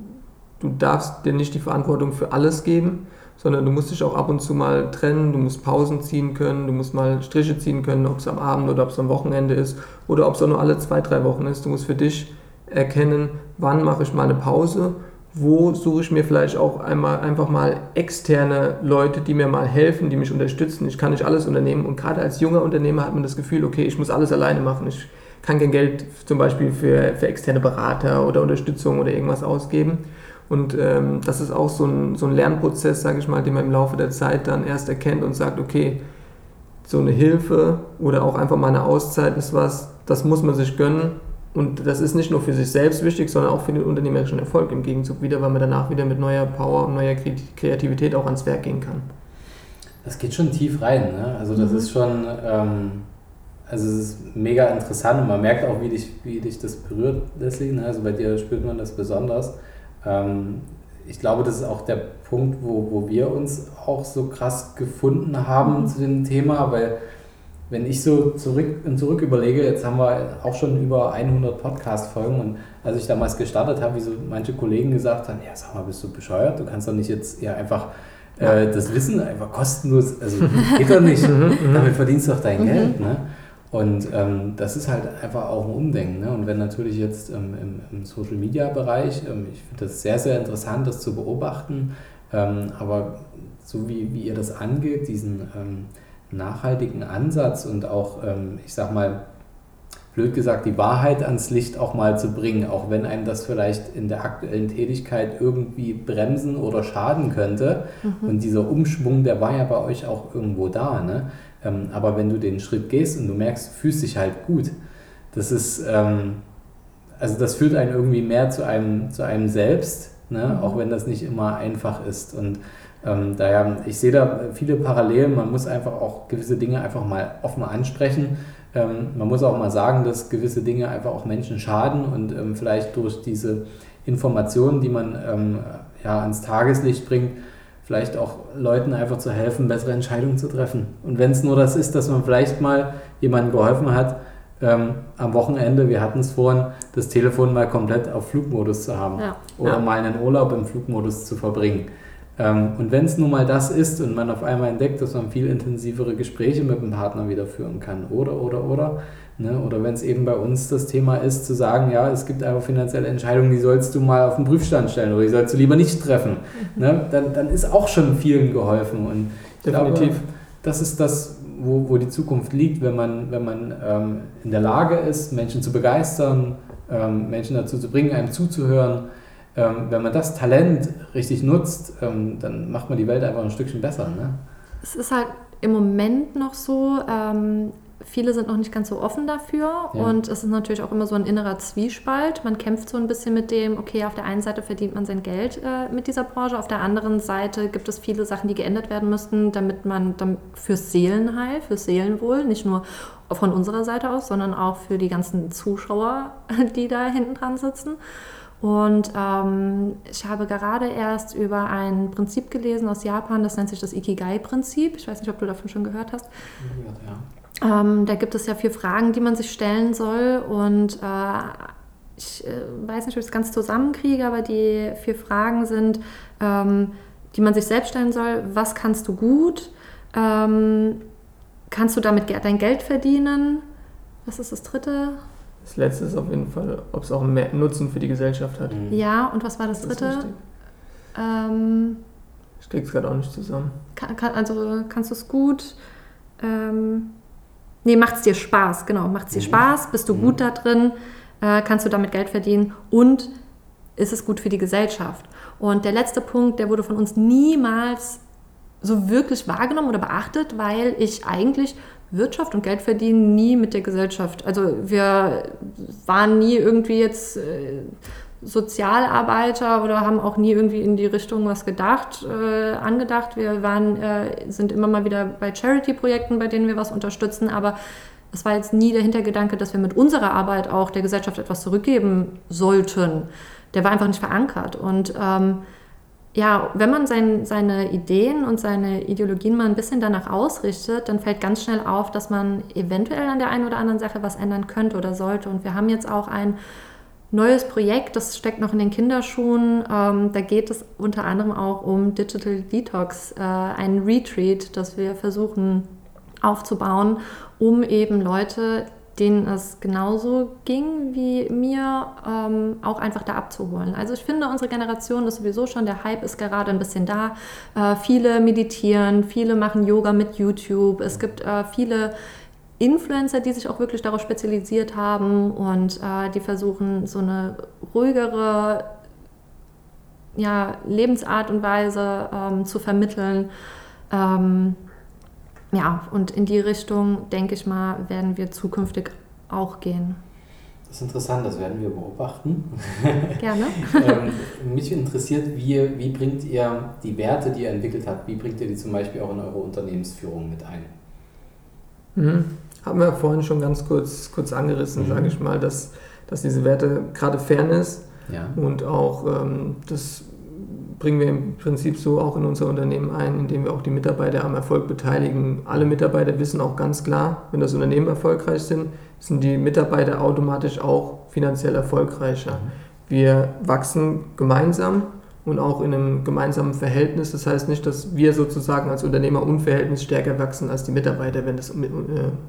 du darfst dir nicht die Verantwortung für alles geben, sondern du musst dich auch ab und zu mal trennen, du musst Pausen ziehen können, du musst mal Striche ziehen können, ob es am Abend oder ob es am Wochenende ist oder ob es auch nur alle zwei, drei Wochen ist. Du musst für dich erkennen, wann mache ich mal eine Pause, wo suche ich mir vielleicht auch einmal einfach mal externe Leute, die mir mal helfen, die mich unterstützen. Ich kann nicht alles unternehmen und gerade als junger Unternehmer hat man das Gefühl, okay, ich muss alles alleine machen. Ich kann kein Geld zum Beispiel für, für externe Berater oder Unterstützung oder irgendwas ausgeben. Und ähm, das ist auch so ein, so ein Lernprozess, sage ich mal, den man im Laufe der Zeit dann erst erkennt und sagt, okay, so eine Hilfe oder auch einfach mal eine Auszeit ist was, das muss man sich gönnen. Und das ist nicht nur für sich selbst wichtig, sondern auch für den unternehmerischen Erfolg im Gegenzug wieder, weil man danach wieder mit neuer Power und neuer Kreativität auch ans Werk gehen kann. Das geht schon tief rein. Ne? Also das mhm. ist schon... Ähm also es ist mega interessant und man merkt auch, wie dich, wie dich das berührt, Leslie. Ne? Also bei dir spürt man das besonders. Ähm, ich glaube, das ist auch der Punkt, wo, wo wir uns auch so krass gefunden haben mhm. zu dem Thema, weil wenn ich so zurück, zurück überlege, jetzt haben wir auch schon über 100 Podcast-Folgen und als ich damals gestartet habe, wie so manche Kollegen gesagt haben, ja sag mal, bist du bescheuert? Du kannst doch nicht jetzt ja einfach äh, das Wissen einfach kostenlos, also geht doch nicht, mhm, mhm. damit verdienst du doch dein Geld. Ne? Und ähm, das ist halt einfach auch ein Umdenken. Ne? Und wenn natürlich jetzt ähm, im, im Social-Media-Bereich, ähm, ich finde das sehr, sehr interessant, das zu beobachten, ähm, aber so wie, wie ihr das angeht, diesen ähm, nachhaltigen Ansatz und auch, ähm, ich sag mal, blöd gesagt, die Wahrheit ans Licht auch mal zu bringen, auch wenn einem das vielleicht in der aktuellen Tätigkeit irgendwie bremsen oder schaden könnte. Mhm. Und dieser Umschwung, der war ja bei euch auch irgendwo da. Ne? Ähm, aber wenn du den Schritt gehst und du merkst, du fühlst dich halt gut, das ist, ähm, also das führt einen irgendwie mehr zu einem, zu einem selbst, ne? Mhm. auch wenn das nicht immer einfach ist. Und ähm, daher, ich sehe da viele Parallelen. Man muss einfach auch gewisse Dinge einfach mal offen ansprechen. Ähm, man muss auch mal sagen, dass gewisse Dinge einfach auch Menschen schaden und ähm, vielleicht durch diese Informationen, die man ähm, ja, ans Tageslicht bringt, vielleicht auch Leuten einfach zu helfen, bessere Entscheidungen zu treffen. Und wenn es nur das ist, dass man vielleicht mal jemandem geholfen hat, ähm, am Wochenende, wir hatten es vorhin, das Telefon mal komplett auf Flugmodus zu haben ja. oder ja. mal einen Urlaub im Flugmodus zu verbringen. Ähm, und wenn es nun mal das ist und man auf einmal entdeckt, dass man viel intensivere Gespräche mit dem Partner wieder führen kann, oder, oder, oder, ne? oder wenn es eben bei uns das Thema ist, zu sagen, ja, es gibt einfach finanzielle Entscheidungen, die sollst du mal auf den Prüfstand stellen oder die sollst du lieber nicht treffen, ne? dann, dann ist auch schon vielen geholfen. Und Definitiv. Glaube, das ist das, wo, wo die Zukunft liegt, wenn man, wenn man ähm, in der Lage ist, Menschen zu begeistern, ähm, Menschen dazu zu bringen, einem zuzuhören ähm, wenn man das Talent richtig nutzt, ähm, dann macht man die Welt einfach ein Stückchen besser. Ne? Es ist halt im Moment noch so, ähm, viele sind noch nicht ganz so offen dafür ja. und es ist natürlich auch immer so ein innerer Zwiespalt. Man kämpft so ein bisschen mit dem, okay, auf der einen Seite verdient man sein Geld äh, mit dieser Branche, auf der anderen Seite gibt es viele Sachen, die geändert werden müssten, damit man dann fürs Seelenheil, fürs Seelenwohl, nicht nur von unserer Seite aus, sondern auch für die ganzen Zuschauer, die da hinten dran sitzen. Und ähm, ich habe gerade erst über ein Prinzip gelesen aus Japan, das nennt sich das Ikigai-Prinzip. Ich weiß nicht, ob du davon schon gehört hast. Ja. Ähm, da gibt es ja vier Fragen, die man sich stellen soll. Und äh, ich äh, weiß nicht, ob ich es ganz zusammenkriege, aber die vier Fragen sind, ähm, die man sich selbst stellen soll. Was kannst du gut? Ähm, kannst du damit dein Geld verdienen? Was ist das dritte? Das letzte ist auf jeden Fall, ob es auch mehr Nutzen für die Gesellschaft hat. Mhm. Ja, und was war das, das dritte? Ähm, ich krieg's gerade auch nicht zusammen. Kann, kann, also kannst du es gut? Ähm, nee, macht es dir Spaß, genau. Macht es dir mhm. Spaß? Bist du mhm. gut da drin? Äh, kannst du damit Geld verdienen? Und ist es gut für die Gesellschaft? Und der letzte Punkt, der wurde von uns niemals so wirklich wahrgenommen oder beachtet, weil ich eigentlich Wirtschaft und Geld verdienen nie mit der Gesellschaft. Also wir waren nie irgendwie jetzt äh, Sozialarbeiter oder haben auch nie irgendwie in die Richtung was gedacht, äh, angedacht. Wir waren, äh, sind immer mal wieder bei Charity-Projekten, bei denen wir was unterstützen, aber es war jetzt nie der Hintergedanke, dass wir mit unserer Arbeit auch der Gesellschaft etwas zurückgeben sollten. Der war einfach nicht verankert. Und ähm, ja, wenn man sein, seine Ideen und seine Ideologien mal ein bisschen danach ausrichtet, dann fällt ganz schnell auf, dass man eventuell an der einen oder anderen Sache was ändern könnte oder sollte. Und wir haben jetzt auch ein neues Projekt, das steckt noch in den Kinderschuhen. Ähm, da geht es unter anderem auch um Digital Detox, äh, ein Retreat, das wir versuchen aufzubauen, um eben Leute denen es genauso ging wie mir, ähm, auch einfach da abzuholen. Also ich finde, unsere Generation ist sowieso schon, der Hype ist gerade ein bisschen da. Äh, viele meditieren, viele machen Yoga mit YouTube. Es gibt äh, viele Influencer, die sich auch wirklich darauf spezialisiert haben und äh, die versuchen, so eine ruhigere ja, Lebensart und Weise ähm, zu vermitteln. Ähm, ja, und in die Richtung, denke ich mal, werden wir zukünftig auch gehen. Das ist interessant, das werden wir beobachten. Gerne. ähm, mich interessiert, wie, wie bringt ihr die Werte, die ihr entwickelt habt, wie bringt ihr die zum Beispiel auch in eure Unternehmensführung mit ein? Mhm. Haben wir vorhin schon ganz kurz, kurz angerissen, mhm. sage ich mal, dass, dass diese Werte gerade Fairness ja. und auch ähm, das bringen wir im Prinzip so auch in unser Unternehmen ein, indem wir auch die Mitarbeiter am Erfolg beteiligen. Alle Mitarbeiter wissen auch ganz klar, wenn das Unternehmen erfolgreich sind, sind die Mitarbeiter automatisch auch finanziell erfolgreicher. Wir wachsen gemeinsam und auch in einem gemeinsamen Verhältnis. Das heißt nicht, dass wir sozusagen als Unternehmer unverhältnismäßig stärker wachsen als die Mitarbeiter, wenn das äh,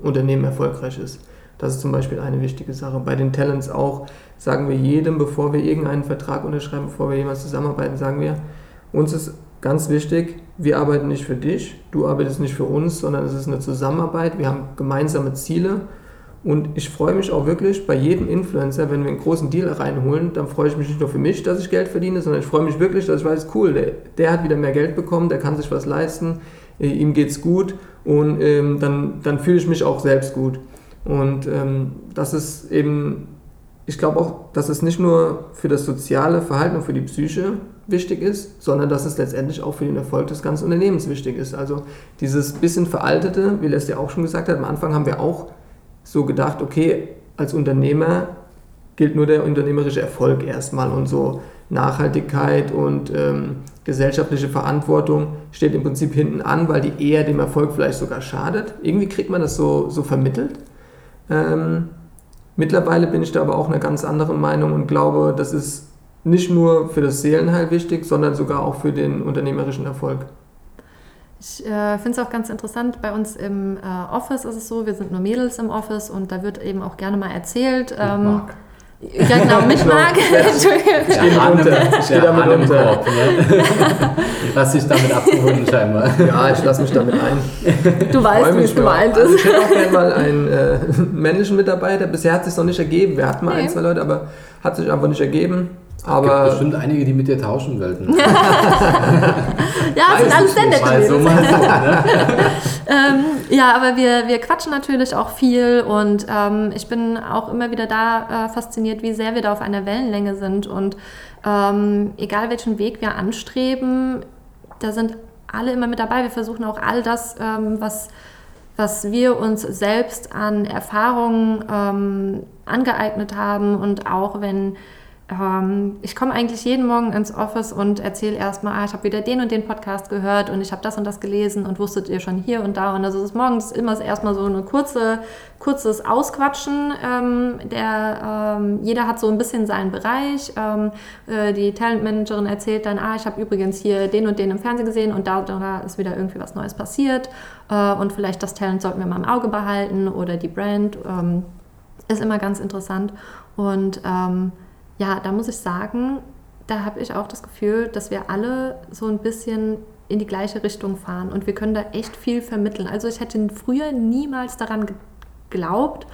Unternehmen erfolgreich ist. Das ist zum Beispiel eine wichtige Sache. Bei den Talents auch sagen wir jedem, bevor wir irgendeinen Vertrag unterschreiben, bevor wir jemals zusammenarbeiten, sagen wir, uns ist ganz wichtig, wir arbeiten nicht für dich, du arbeitest nicht für uns, sondern es ist eine Zusammenarbeit, wir haben gemeinsame Ziele Und ich freue mich auch wirklich bei jedem Influencer, wenn wir einen großen Deal reinholen, dann freue ich mich nicht nur für mich, dass ich Geld verdiene, sondern ich freue mich wirklich, dass ich weiß, cool, der, der hat wieder mehr Geld bekommen, der kann sich was leisten, äh, ihm geht's gut und ähm, dann, dann fühle ich mich auch selbst gut. Und ähm, das ist eben, ich glaube auch, dass es nicht nur für das soziale Verhalten und für die Psyche wichtig ist, sondern dass es letztendlich auch für den Erfolg des ganzen Unternehmens wichtig ist. Also dieses bisschen veraltete, wie Leslie auch schon gesagt hat, am Anfang haben wir auch so gedacht, okay, als Unternehmer gilt nur der unternehmerische Erfolg erstmal und so Nachhaltigkeit und ähm, gesellschaftliche Verantwortung steht im Prinzip hinten an, weil die eher dem Erfolg vielleicht sogar schadet. Irgendwie kriegt man das so, so vermittelt. Ähm, mittlerweile bin ich da aber auch eine ganz andere Meinung und glaube, das ist nicht nur für das Seelenheil wichtig, sondern sogar auch für den unternehmerischen Erfolg. Ich äh, finde es auch ganz interessant, bei uns im äh, Office ist es so, wir sind nur Mädels im Office und da wird eben auch gerne mal erzählt. Ähm, ja, genau, mich genau. mag. Entschuldigung. Ich gehe damit unter. Ich gehe damit unter. Korb, ne? Lass dich damit abgeholen scheinbar. Ja, ich lasse mich damit ein. Du weißt, wie es gemeint ist. Ich hätte auch gerne mal einen äh, männlichen Mitarbeiter. Bisher hat es sich noch nicht ergeben. Wir hatten mal nee. ein, zwei Leute, aber hat sich einfach nicht ergeben. Aber es gibt bestimmt einige, die mit dir tauschen wollten. ja, es sind alles sehr nette so, ne? ähm, Ja, aber wir, wir quatschen natürlich auch viel und ähm, ich bin auch immer wieder da äh, fasziniert, wie sehr wir da auf einer Wellenlänge sind und ähm, egal welchen Weg wir anstreben, da sind alle immer mit dabei. Wir versuchen auch all das, ähm, was was wir uns selbst an Erfahrungen ähm, angeeignet haben und auch wenn ähm, ich komme eigentlich jeden Morgen ins Office und erzähle erstmal, ah, ich habe wieder den und den Podcast gehört und ich habe das und das gelesen und wusstet ihr schon hier und da. Und also es ist morgens immer erstmal so ein kurze, kurzes Ausquatschen. Ähm, der, ähm, jeder hat so ein bisschen seinen Bereich. Ähm, äh, die Talentmanagerin erzählt dann, ah, ich habe übrigens hier den und den im Fernsehen gesehen und da, da ist wieder irgendwie was Neues passiert. Äh, und vielleicht das Talent sollten wir mal im Auge behalten oder die Brand. Ähm, ist immer ganz interessant. Und ähm, ja, da muss ich sagen, da habe ich auch das Gefühl, dass wir alle so ein bisschen in die gleiche Richtung fahren und wir können da echt viel vermitteln. Also ich hätte früher niemals daran geglaubt,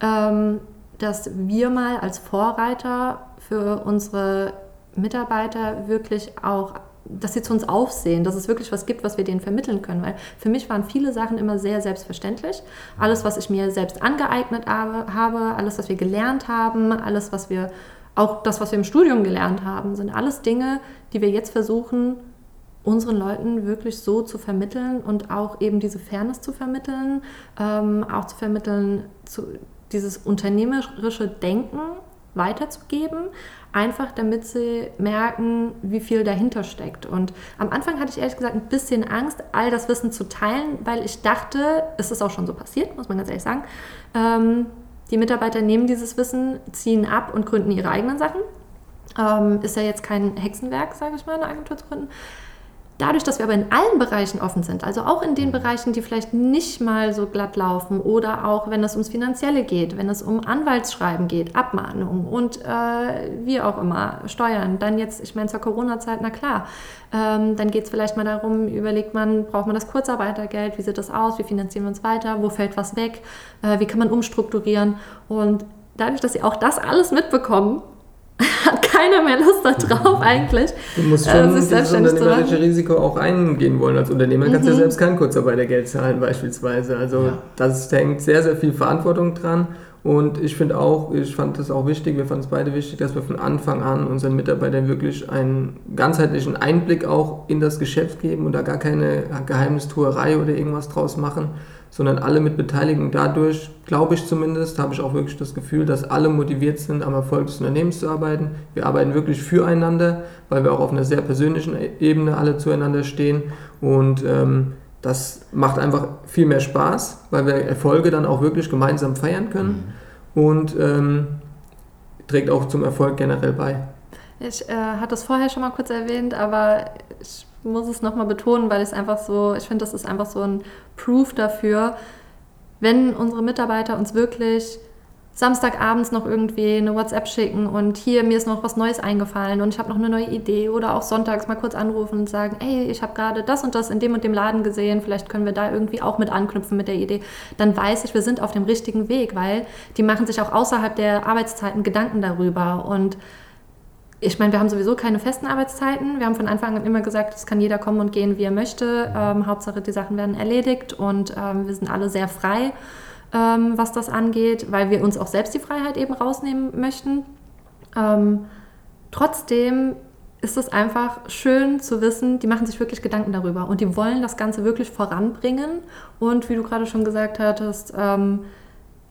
ähm, dass wir mal als Vorreiter für unsere Mitarbeiter wirklich auch dass sie zu uns aufsehen, dass es wirklich was gibt, was wir denen vermitteln können. Weil für mich waren viele Sachen immer sehr selbstverständlich. Alles, was ich mir selbst angeeignet habe, alles, was wir gelernt haben, alles, was wir auch das, was wir im Studium gelernt haben, sind alles Dinge, die wir jetzt versuchen, unseren Leuten wirklich so zu vermitteln und auch eben diese Fairness zu vermitteln, ähm, auch zu vermitteln, zu, dieses unternehmerische Denken weiterzugeben, einfach damit sie merken, wie viel dahinter steckt. Und am Anfang hatte ich ehrlich gesagt ein bisschen Angst, all das Wissen zu teilen, weil ich dachte, es ist auch schon so passiert, muss man ganz ehrlich sagen, ähm, die Mitarbeiter nehmen dieses Wissen, ziehen ab und gründen ihre eigenen Sachen. Ähm, ist ja jetzt kein Hexenwerk, sage ich mal, eine Agentur zu gründen. Dadurch, dass wir aber in allen Bereichen offen sind, also auch in den Bereichen, die vielleicht nicht mal so glatt laufen oder auch wenn es ums Finanzielle geht, wenn es um Anwaltsschreiben geht, Abmahnungen und äh, wie auch immer, Steuern, dann jetzt, ich meine zur Corona-Zeit, na klar, ähm, dann geht es vielleicht mal darum, überlegt man, braucht man das Kurzarbeitergeld, wie sieht das aus, wie finanzieren wir uns weiter, wo fällt was weg, äh, wie kann man umstrukturieren und dadurch, dass sie auch das alles mitbekommen, hat keiner mehr Lust darauf eigentlich. Du musst schon äh, dieses unternehmerische Risiko auch eingehen wollen. Als Unternehmer mhm. kannst du ja mhm. selbst kein Kurzarbeitergeld zahlen beispielsweise. Also ja. das hängt sehr, sehr viel Verantwortung dran. Und ich finde auch, ich fand es auch wichtig, wir fanden es beide wichtig, dass wir von Anfang an unseren Mitarbeitern wirklich einen ganzheitlichen Einblick auch in das Geschäft geben und da gar keine Geheimnistuerei oder irgendwas draus machen, sondern alle mit beteiligen. Dadurch, glaube ich zumindest, habe ich auch wirklich das Gefühl, dass alle motiviert sind, am Erfolg des Unternehmens zu arbeiten. Wir arbeiten wirklich füreinander, weil wir auch auf einer sehr persönlichen Ebene alle zueinander stehen und ähm, das macht einfach viel mehr Spaß, weil wir Erfolge dann auch wirklich gemeinsam feiern können mhm. und ähm, trägt auch zum Erfolg generell bei. Ich äh, hatte es vorher schon mal kurz erwähnt, aber ich muss es nochmal betonen, weil ich es einfach so, ich finde, das ist einfach so ein Proof dafür, wenn unsere Mitarbeiter uns wirklich Samstagabends noch irgendwie eine WhatsApp schicken und hier, mir ist noch was Neues eingefallen und ich habe noch eine neue Idee oder auch sonntags mal kurz anrufen und sagen, ey, ich habe gerade das und das in dem und dem Laden gesehen, vielleicht können wir da irgendwie auch mit anknüpfen mit der Idee. Dann weiß ich, wir sind auf dem richtigen Weg, weil die machen sich auch außerhalb der Arbeitszeiten Gedanken darüber und ich meine, wir haben sowieso keine festen Arbeitszeiten. Wir haben von Anfang an immer gesagt, es kann jeder kommen und gehen, wie er möchte. Ähm, Hauptsache, die Sachen werden erledigt und ähm, wir sind alle sehr frei ähm, was das angeht, weil wir uns auch selbst die Freiheit eben rausnehmen möchten. Ähm, trotzdem ist es einfach schön zu wissen, die machen sich wirklich Gedanken darüber und die wollen das Ganze wirklich voranbringen. Und wie du gerade schon gesagt hattest, ähm,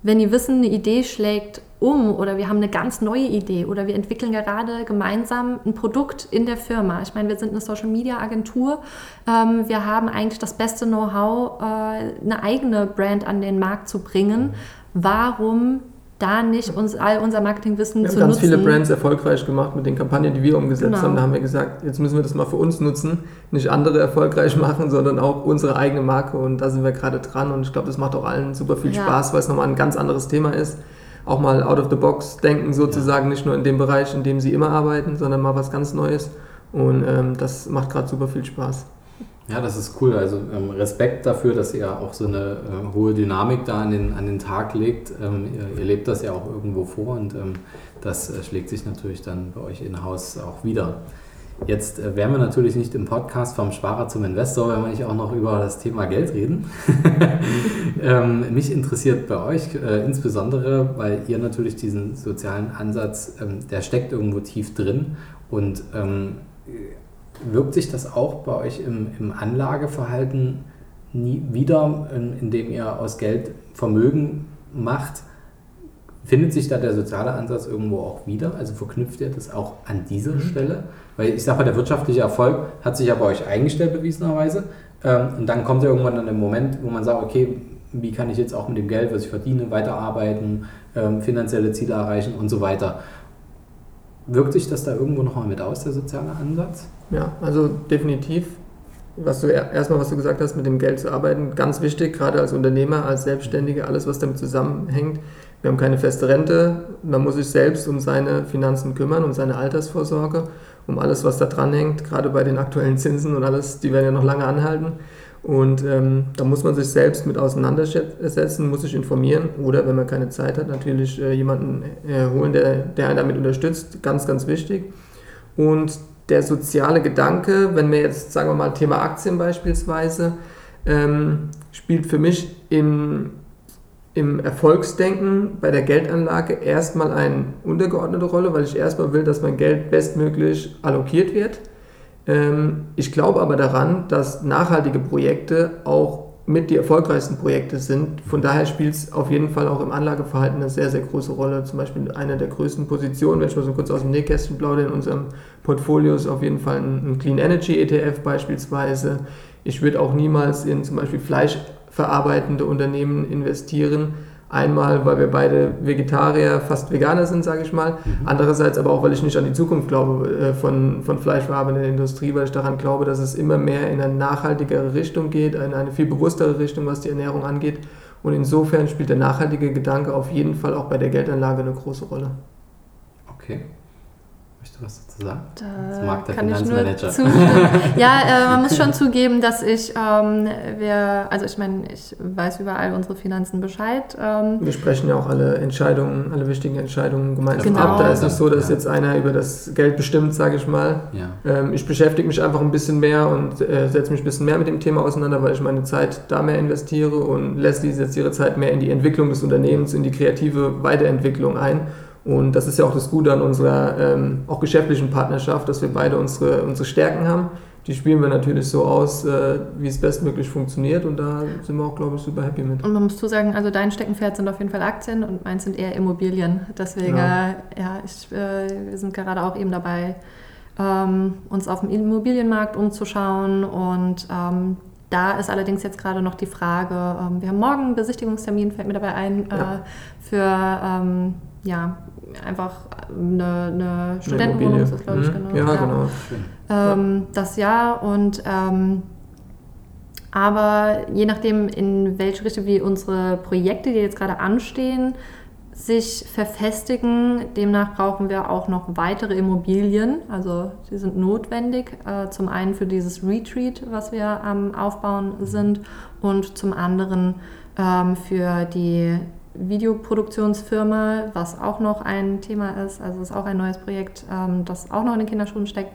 wenn die wissen, eine Idee schlägt um oder wir haben eine ganz neue Idee oder wir entwickeln gerade gemeinsam ein Produkt in der Firma. Ich meine, wir sind eine Social Media Agentur. Ähm, wir haben eigentlich das beste Know-how, äh, eine eigene Brand an den Markt zu bringen. Warum da nicht uns, all unser Marketingwissen zu nutzen. Wir haben ganz viele Brands erfolgreich gemacht mit den Kampagnen, die wir umgesetzt genau. haben. Da haben wir gesagt, jetzt müssen wir das mal für uns nutzen, nicht andere erfolgreich machen, sondern auch unsere eigene Marke. Und da sind wir gerade dran. Und ich glaube, das macht auch allen super viel Spaß, ja. weil es nochmal ein ganz anderes Thema ist auch mal out of the box denken, sozusagen, ja. nicht nur in dem Bereich, in dem sie immer arbeiten, sondern mal was ganz Neues. Und ähm, das macht gerade super viel Spaß. Ja, das ist cool. Also ähm, Respekt dafür, dass ihr auch so eine äh, hohe Dynamik da an den, an den Tag legt. Ähm, ihr, ihr, lebt das ja auch irgendwo vor und ähm, das äh, schlägt sich natürlich dann bei euch in Haus auch wieder. Jetzt äh, wären wir natürlich nicht im Podcast vom Sparer zum Investor, wenn wir nicht auch noch über das Thema Geld reden. ähm, mich interessiert bei euch äh, insbesondere, weil ihr natürlich diesen sozialen Ansatz, ähm, der steckt irgendwo tief drin und ähm, wirkt sich das auch bei euch im, im Anlageverhalten nie wieder, indem ihr aus Geld Vermögen macht? Findet sich da der soziale Ansatz irgendwo auch wieder? Also verknüpft ihr das auch an dieser mhm. Stelle? Weil ich sage mal, der wirtschaftliche Erfolg hat sich ja bei euch eingestellt, bewiesenerweise. Ähm, und dann kommt ja irgendwann dann der Moment, wo man sagt, okay, wie kann ich jetzt auch mit dem Geld, was ich verdiene, weiterarbeiten, ähm, finanzielle Ziele erreichen und so weiter. Wirkt sich das da irgendwo nochmal mit aus, der soziale Ansatz? Ja, also definitiv. Was du erstmal, was du gesagt hast, mit dem Geld zu arbeiten, ganz wichtig, gerade als Unternehmer, als Selbstständiger, alles, was damit zusammenhängt. Wir haben keine feste Rente, man muss sich selbst um seine Finanzen kümmern, um seine Altersvorsorge, um alles, was da dran hängt, gerade bei den aktuellen Zinsen und alles, die werden ja noch lange anhalten. Und ähm, da muss man sich selbst mit auseinandersetzen, muss sich informieren oder, wenn man keine Zeit hat, natürlich äh, jemanden äh, holen, der, der einen damit unterstützt. Ganz, ganz wichtig. Und der soziale Gedanke, wenn wir jetzt, sagen wir mal, Thema Aktien beispielsweise, ähm, spielt für mich im im Erfolgsdenken bei der Geldanlage erstmal eine untergeordnete Rolle, weil ich erstmal will, dass mein Geld bestmöglich allokiert wird. Ähm, ich glaube aber daran, dass nachhaltige Projekte auch mit die erfolgreichsten Projekte sind. Von daher spielt es auf jeden Fall auch im Anlageverhalten eine sehr, sehr große Rolle. Zum Beispiel eine der größten Positionen, wenn ich mal so kurz aus dem Nähkästchen plaudere, in unserem Portfolio ist auf jeden Fall ein Clean Energy ETF beispielsweise. Ich würde auch niemals in zum Beispiel Fleisch verarbeitende Unternehmen investieren. Einmal, weil wir beide Vegetarier, fast Veganer sind, sage ich mal. Mhm. Andererseits aber auch, weil ich nicht an die Zukunft glaube äh, von, von fleischverarbeitender Industrie, weil ich daran glaube, dass es immer mehr in eine nachhaltigere Richtung geht, in eine viel bewusstere Richtung, was die Ernährung angeht. Und insofern spielt der nachhaltige Gedanke auf jeden Fall auch bei der Geldanlage eine große Rolle. Okay. Möchtest du was dazu sagen? Da das mag der kann Finanzmanager. Ich nur ja, äh, man muss schon zugeben, dass ich, ähm, wir, also ich meine, ich weiß über all unsere Finanzen Bescheid. Ähm, wir sprechen ja auch alle Entscheidungen, alle wichtigen Entscheidungen gemeinsam genau. ab. Da ist es so, dass ja. jetzt einer über das Geld bestimmt, sage ich mal. Ja. Ähm, ich beschäftige mich einfach ein bisschen mehr und äh, setze mich ein bisschen mehr mit dem Thema auseinander, weil ich meine Zeit da mehr investiere und Leslie setzt ihre Zeit mehr in die Entwicklung des Unternehmens, in die kreative Weiterentwicklung ein. Und das ist ja auch das Gute an unserer ähm, auch geschäftlichen Partnerschaft, dass wir beide unsere, unsere Stärken haben. Die spielen wir natürlich so aus, äh, wie es bestmöglich funktioniert und da sind wir auch, glaube ich, super happy mit. Und man muss zusagen, also dein Steckenpferd sind auf jeden Fall Aktien und meins sind eher Immobilien. Deswegen, ja, äh, ja ich, äh, wir sind gerade auch eben dabei, ähm, uns auf dem Immobilienmarkt umzuschauen und ähm, da ist allerdings jetzt gerade noch die Frage, ähm, wir haben morgen einen Besichtigungstermin, fällt mir dabei ein, äh, ja. für ähm, ja, einfach eine, eine Studentenwohnung ist das, glaube ich, mhm. genau. Ja, ja. genau. Ähm, das Jahr und ähm, aber je nachdem, in welche Richtung wie unsere Projekte, die jetzt gerade anstehen, sich verfestigen. Demnach brauchen wir auch noch weitere Immobilien. Also die sind notwendig. Äh, zum einen für dieses Retreat, was wir am Aufbauen sind, und zum anderen ähm, für die Videoproduktionsfirma, was auch noch ein Thema ist. Also es ist auch ein neues Projekt, ähm, das auch noch in den Kinderschuhen steckt.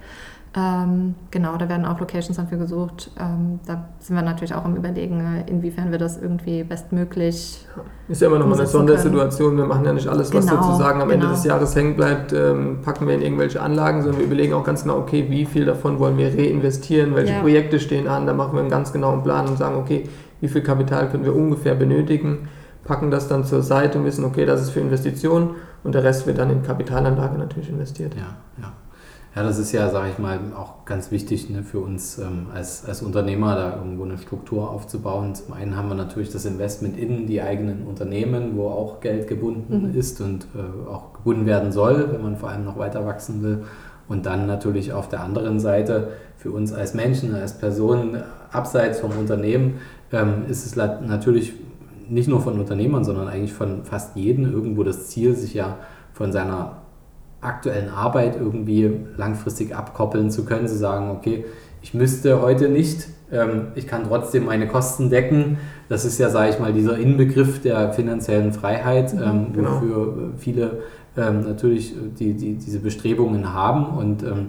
Ähm, genau, da werden auch Locations dafür gesucht. Ähm, da sind wir natürlich auch am Überlegen, äh, inwiefern wir das irgendwie bestmöglich. Ist ja immer noch mal eine Sondersituation. Wir machen ja nicht alles, was genau, sozusagen am genau. Ende des Jahres hängen bleibt, ähm, packen wir in irgendwelche Anlagen, sondern wir überlegen auch ganz genau, okay, wie viel davon wollen wir reinvestieren, welche ja. Projekte stehen an. Da machen wir einen ganz genauen Plan und sagen, okay, wie viel Kapital können wir ungefähr benötigen, packen das dann zur Seite und wissen, okay, das ist für Investitionen und der Rest wird dann in Kapitalanlage natürlich investiert. Ja, ja. Ja, das ist ja, sage ich mal, auch ganz wichtig ne, für uns ähm, als, als Unternehmer, da irgendwo eine Struktur aufzubauen. Zum einen haben wir natürlich das Investment in die eigenen Unternehmen, wo auch Geld gebunden mhm. ist und äh, auch gebunden werden soll, wenn man vor allem noch weiter wachsen will. Und dann natürlich auf der anderen Seite für uns als Menschen, als Personen abseits vom Unternehmen ähm, ist es natürlich nicht nur von Unternehmern, sondern eigentlich von fast jedem irgendwo das Ziel, sich ja von seiner aktuellen Arbeit irgendwie langfristig abkoppeln zu können, zu sagen, okay, ich müsste heute nicht, ähm, ich kann trotzdem meine Kosten decken. Das ist ja, sage ich mal, dieser Inbegriff der finanziellen Freiheit, mhm, ähm, genau. wofür viele ähm, natürlich die, die, diese Bestrebungen haben und ähm, äh,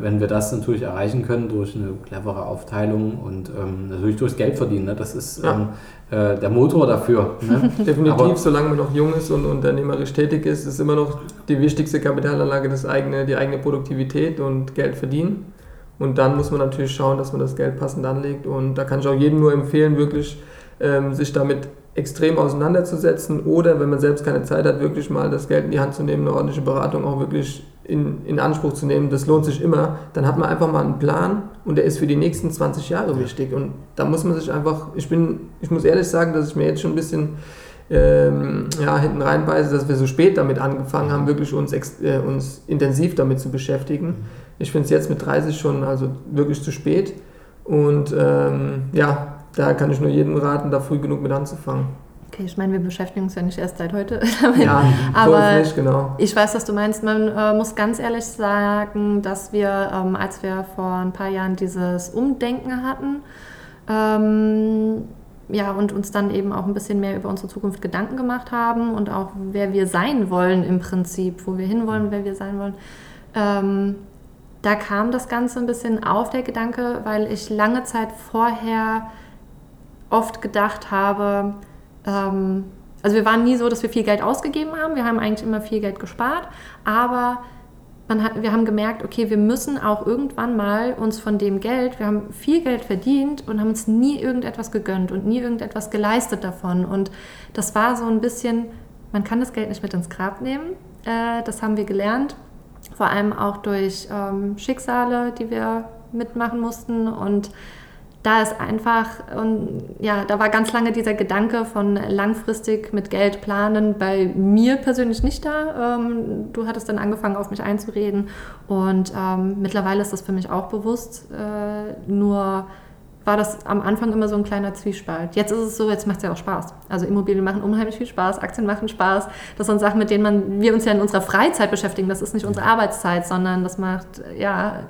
wenn wir das natürlich erreichen können durch eine clevere Aufteilung und ähm, natürlich durchs Geld verdienen, ne? das ist ja. ähm, äh, der Motor dafür. Ne? Definitiv, Aber, solange man noch jung ist und unternehmerisch tätig ist, ist immer noch die wichtigste Kapitalanlage das eigene, die eigene Produktivität und Geld verdienen. Und dann muss man natürlich schauen, dass man das Geld passend anlegt. Und da kann ich auch jedem nur empfehlen, wirklich ähm, sich damit extrem auseinanderzusetzen oder wenn man selbst keine Zeit hat, wirklich mal das Geld in die Hand zu nehmen, eine ordentliche Beratung auch wirklich in, in Anspruch zu nehmen, das lohnt sich immer, dann hat man einfach mal einen Plan und der ist für die nächsten 20 Jahre wichtig. Und da muss man sich einfach, ich bin, ich muss ehrlich sagen, dass ich mir jetzt schon ein bisschen ähm, ja, hinten reinbeiße, dass wir so spät damit angefangen haben, wirklich uns, äh, uns intensiv damit zu beschäftigen. Ich finde es jetzt mit 30 schon also wirklich zu spät. Und ähm, ja, da kann ich nur jedem raten, da früh genug mit anzufangen. Okay, ich meine, wir beschäftigen uns ja nicht erst seit heute. ja, aber nicht, genau. ich weiß, was du meinst. Man äh, muss ganz ehrlich sagen, dass wir, ähm, als wir vor ein paar Jahren dieses Umdenken hatten, ähm, ja, und uns dann eben auch ein bisschen mehr über unsere Zukunft Gedanken gemacht haben und auch wer wir sein wollen im Prinzip, wo wir hinwollen, wer wir sein wollen. Ähm, da kam das Ganze ein bisschen auf, der Gedanke, weil ich lange Zeit vorher oft gedacht habe, ähm, also wir waren nie so, dass wir viel Geld ausgegeben haben. Wir haben eigentlich immer viel Geld gespart, aber hat, wir haben gemerkt, okay, wir müssen auch irgendwann mal uns von dem Geld, wir haben viel Geld verdient und haben uns nie irgendetwas gegönnt und nie irgendetwas geleistet davon. Und das war so ein bisschen, man kann das Geld nicht mit ins Grab nehmen. Äh, das haben wir gelernt, vor allem auch durch ähm, Schicksale, die wir mitmachen mussten und da ist einfach, und ja, da war ganz lange dieser Gedanke von langfristig mit Geld planen bei mir persönlich nicht da. Ähm, du hattest dann angefangen, auf mich einzureden und ähm, mittlerweile ist das für mich auch bewusst. Äh, nur war das am Anfang immer so ein kleiner Zwiespalt. Jetzt ist es so, jetzt macht es ja auch Spaß. Also Immobilien machen unheimlich viel Spaß, Aktien machen Spaß. Das sind Sachen, mit denen man, wir uns ja in unserer Freizeit beschäftigen. Das ist nicht unsere Arbeitszeit, sondern das macht ja ja.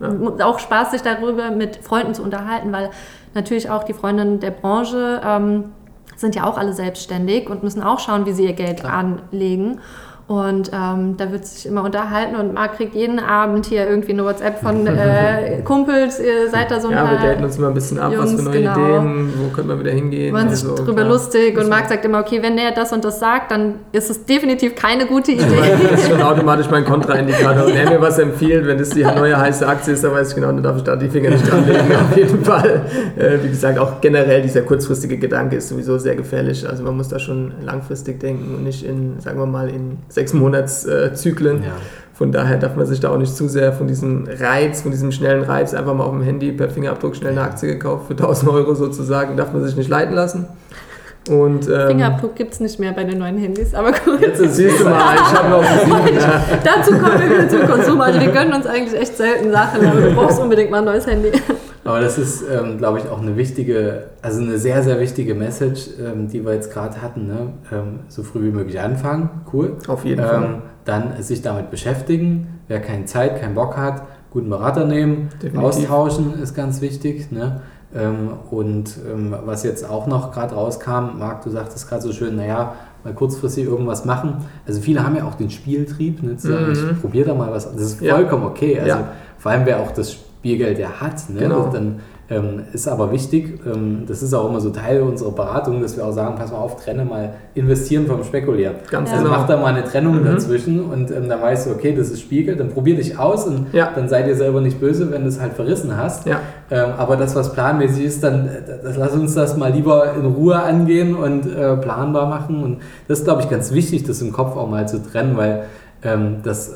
Auch Spaß, sich darüber mit Freunden zu unterhalten, weil natürlich auch die Freundinnen der Branche ähm, sind ja auch alle selbstständig und müssen auch schauen, wie sie ihr Geld Klar. anlegen. Und ähm, da wird sich immer unterhalten und Marc kriegt jeden Abend hier irgendwie eine WhatsApp von äh, Kumpels, ihr seid da so ein Ja, wir daten uns immer ein bisschen ab, Jungs, was für neue genau. Ideen, wo können wir wieder hingehen. Man also, sich drüber klar. lustig und Marc sagt immer, okay, wenn der das und das sagt, dann ist es definitiv keine gute Idee. das ist schon automatisch mein Kontraindikator. Wenn er mir was empfiehlt, wenn das die neue heiße Aktie ist, dann weiß ich genau, dann darf ich da die Finger nicht dran legen, auf jeden Fall. Äh, wie gesagt, auch generell dieser kurzfristige Gedanke ist sowieso sehr gefährlich. Also man muss da schon langfristig denken und nicht in, sagen wir mal, in sechs Monatszyklen. Ja. Von daher darf man sich da auch nicht zu sehr von diesem Reiz, von diesem schnellen Reiz, einfach mal auf dem Handy per Fingerabdruck schnell eine Aktie gekauft für 1000 Euro sozusagen, darf man sich nicht leiten lassen. Und, ähm, Fingerabdruck gibt es nicht mehr bei den neuen Handys, aber gut. Jetzt siehst du mal, ich habe noch sieben. Ja. Dazu kommen wir wieder zum Konsum. Also wir gönnen uns eigentlich echt selten Sachen, aber du brauchst unbedingt mal ein neues Handy. Aber das ist, ähm, glaube ich, auch eine wichtige, also eine sehr, sehr wichtige Message, ähm, die wir jetzt gerade hatten. Ne? Ähm, so früh wie möglich anfangen, cool. Auf jeden Fall. Ähm, dann sich damit beschäftigen. Wer keine Zeit, keinen Bock hat, guten Berater nehmen, Definitiv. austauschen ist ganz wichtig. Ne? Ähm, und ähm, was jetzt auch noch gerade rauskam, Marc, du sagtest gerade so schön, naja, mal kurzfristig irgendwas machen. Also viele haben ja auch den Spieltrieb, ne, zu sagen, mhm. ich probiere da mal was. Das ist vollkommen ja. okay. Also ja. vor allem wer auch das Spielgeld ja hat, ne, genau. dann ähm, ist aber wichtig, ähm, das ist auch immer so Teil unserer Beratung, dass wir auch sagen, pass mal auf, trenne mal investieren vom Spekulieren. Ganz also genau. mach da mal eine Trennung mhm. dazwischen und ähm, dann weißt du, okay, das ist Spiegel, dann probier dich aus und ja. dann sei dir selber nicht böse, wenn du es halt verrissen hast. Ja. Ähm, aber das, was planmäßig ist, dann das, lass uns das mal lieber in Ruhe angehen und äh, planbar machen. Und das ist, glaube ich, ganz wichtig, das im Kopf auch mal zu trennen, weil ähm, das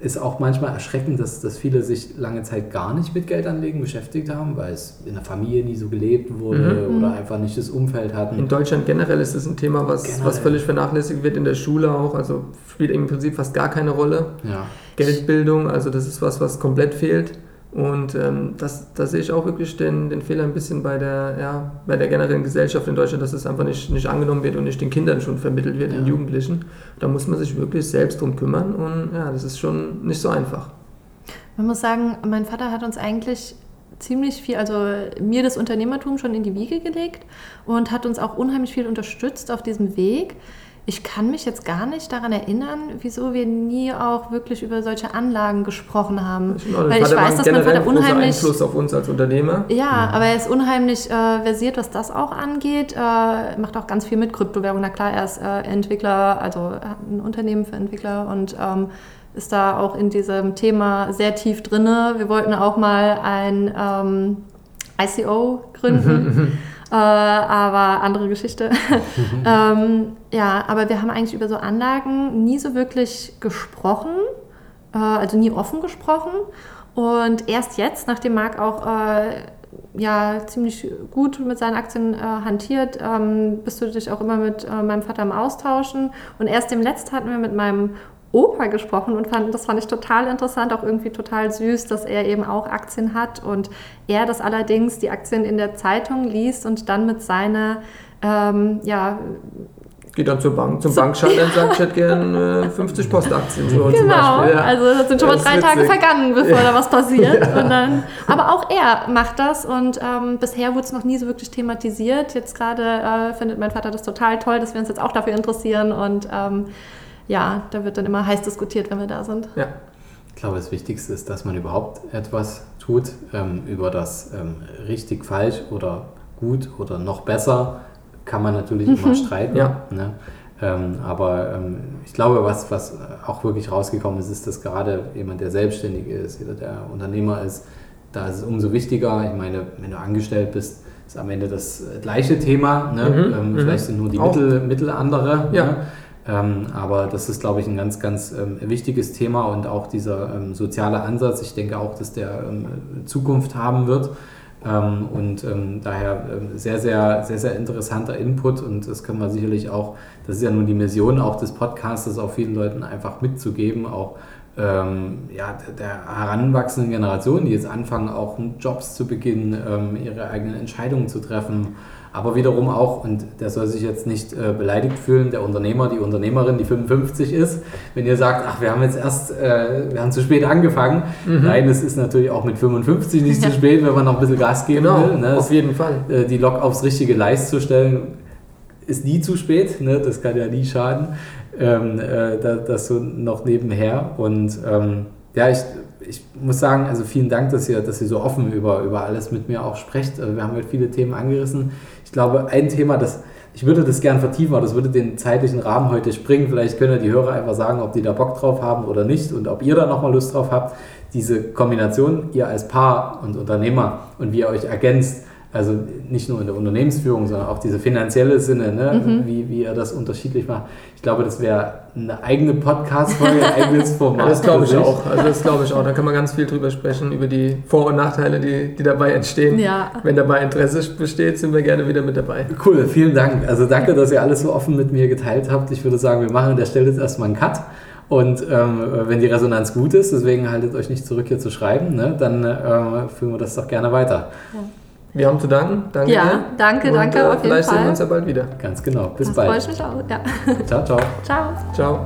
ist auch manchmal erschreckend, dass, dass viele sich lange Zeit gar nicht mit Geldanlegen beschäftigt haben, weil es in der Familie nie so gelebt wurde mhm. oder einfach nicht das Umfeld hatten. In Deutschland generell ist das ein Thema, was, was völlig vernachlässigt wird in der Schule auch. Also spielt im Prinzip fast gar keine Rolle. Ja. Geldbildung, also das ist was, was komplett fehlt. Und ähm, das, da sehe ich auch wirklich den, den Fehler ein bisschen bei der, ja, bei der generellen Gesellschaft in Deutschland, dass es einfach nicht, nicht angenommen wird und nicht den Kindern schon vermittelt wird, ja. den Jugendlichen. Da muss man sich wirklich selbst drum kümmern und ja, das ist schon nicht so einfach. Man muss sagen, mein Vater hat uns eigentlich ziemlich viel, also mir das Unternehmertum schon in die Wiege gelegt und hat uns auch unheimlich viel unterstützt auf diesem Weg ich kann mich jetzt gar nicht daran erinnern, wieso wir nie auch wirklich über solche Anlagen gesprochen haben. Genau, Weil ich weiß, dass mein Vater unheimlich Einfluss auf uns als Unternehmer. Ja, ja. aber er ist unheimlich äh, versiert, was das auch angeht. Äh, macht auch ganz viel mit Kryptowährung. Na klar, er ist äh, Entwickler, also hat ein Unternehmen für Entwickler und ähm, ist da auch in diesem Thema sehr tief drin. Wir wollten auch mal ein ähm, ICO gründen. Äh, aber andere Geschichte. ähm, ja, aber wir haben eigentlich über so Anlagen nie so wirklich gesprochen, äh, also nie offen gesprochen. Und erst jetzt, nachdem Marc auch äh, ja, ziemlich gut mit seinen Aktien äh, hantiert, ähm, bist du dich auch immer mit äh, meinem Vater im Austauschen. Und erst dem Letzten hatten wir mit meinem Opa gesprochen und fand, das fand ich total interessant, auch irgendwie total süß, dass er eben auch Aktien hat und er das allerdings die Aktien in der Zeitung liest und dann mit seiner, ähm, ja, geht dann zur Bank, zum Bankschalter und sagt, ich hätte gerne äh, 50 Postaktien. So genau, ja. also das sind schon mal drei. Tage vergangen, bevor da was passiert. ja. dann, aber auch er macht das und ähm, bisher wurde es noch nie so wirklich thematisiert. Jetzt gerade äh, findet mein Vater das total toll, dass wir uns jetzt auch dafür interessieren und ähm, ja, da wird dann immer heiß diskutiert, wenn wir da sind. Ja. Ich glaube, das Wichtigste ist, dass man überhaupt etwas tut ähm, über das ähm, richtig falsch oder gut oder noch besser kann man natürlich immer streiten. Ja. Ne? Ähm, aber ähm, ich glaube, was, was auch wirklich rausgekommen ist, ist, dass gerade jemand, der selbstständig ist, jeder, der Unternehmer ist, da ist es umso wichtiger. Ich meine, wenn du angestellt bist, ist am Ende das gleiche Thema. Ne? Mhm, ähm, mhm. vielleicht sind nur die Mittel, Mittel andere. Ja. Ne? Ähm, aber das ist, glaube ich, ein ganz, ganz ähm, wichtiges Thema und auch dieser ähm, soziale Ansatz. Ich denke auch, dass der ähm, Zukunft haben wird. Ähm, und ähm, daher sehr, sehr, sehr, sehr interessanter Input und das können wir sicherlich auch, das ist ja nun die Mission auch des Podcasts, auch vielen Leuten einfach mitzugeben, auch ja, der heranwachsenden Generation, die jetzt anfangen, auch Jobs zu beginnen, ihre eigenen Entscheidungen zu treffen aber wiederum auch, und der soll sich jetzt nicht äh, beleidigt fühlen, der Unternehmer, die Unternehmerin, die 55 ist, wenn ihr sagt, ach, wir haben jetzt erst, äh, wir haben zu spät angefangen. Mhm. Nein, es ist natürlich auch mit 55 nicht ja. zu spät, wenn man noch ein bisschen Gas geben genau, will. Ne? Auf jeden Fall. Äh, die Lok aufs richtige Leist zu stellen, ist nie zu spät, ne? das kann ja nie schaden. Ähm, äh, das so noch nebenher. Und ähm, ja, ich ich muss sagen, also vielen Dank, dass ihr, dass ihr so offen über, über alles mit mir auch sprecht. Also wir haben heute viele Themen angerissen. Ich glaube, ein Thema, das ich würde das gern vertiefen, aber das würde den zeitlichen Rahmen heute springen. Vielleicht können ja die Hörer einfach sagen, ob die da Bock drauf haben oder nicht und ob ihr da nochmal Lust drauf habt. Diese Kombination, ihr als Paar und Unternehmer und wie ihr euch ergänzt, also nicht nur in der Unternehmensführung, sondern auch diese finanzielle Sinne, ne? Mhm. wie, wie er das unterschiedlich macht. Ich glaube, das wäre eine eigene Podcast-Folge, ein eigenes Format. das glaube ich auch. Also das glaube ich auch. Da kann man ganz viel drüber sprechen, über die Vor- und Nachteile, die, die dabei entstehen. Ja. Wenn dabei Interesse besteht, sind wir gerne wieder mit dabei. Cool, vielen Dank. Also danke, dass ihr alles so offen mit mir geteilt habt. Ich würde sagen, wir machen an der Stelle jetzt erstmal einen Cut Und ähm, wenn die Resonanz gut ist, deswegen haltet euch nicht zurück, hier zu schreiben, ne, dann äh, führen wir das doch gerne weiter. Ja. Wir haben zu danken. Danke ja, dir. danke, Und, danke. Äh, auf vielleicht jeden sehen wir uns ja bald wieder. Ganz genau. Bis das bald. Freue ich mich auch. Ja. Ciao, ciao. Ciao. Ciao.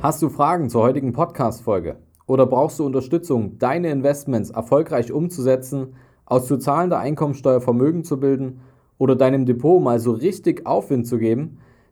Hast du Fragen zur heutigen Podcast-Folge? Oder brauchst du Unterstützung, deine Investments erfolgreich umzusetzen, aus zu zahlender Einkommensteuer Vermögen zu bilden oder deinem Depot mal so richtig Aufwind zu geben?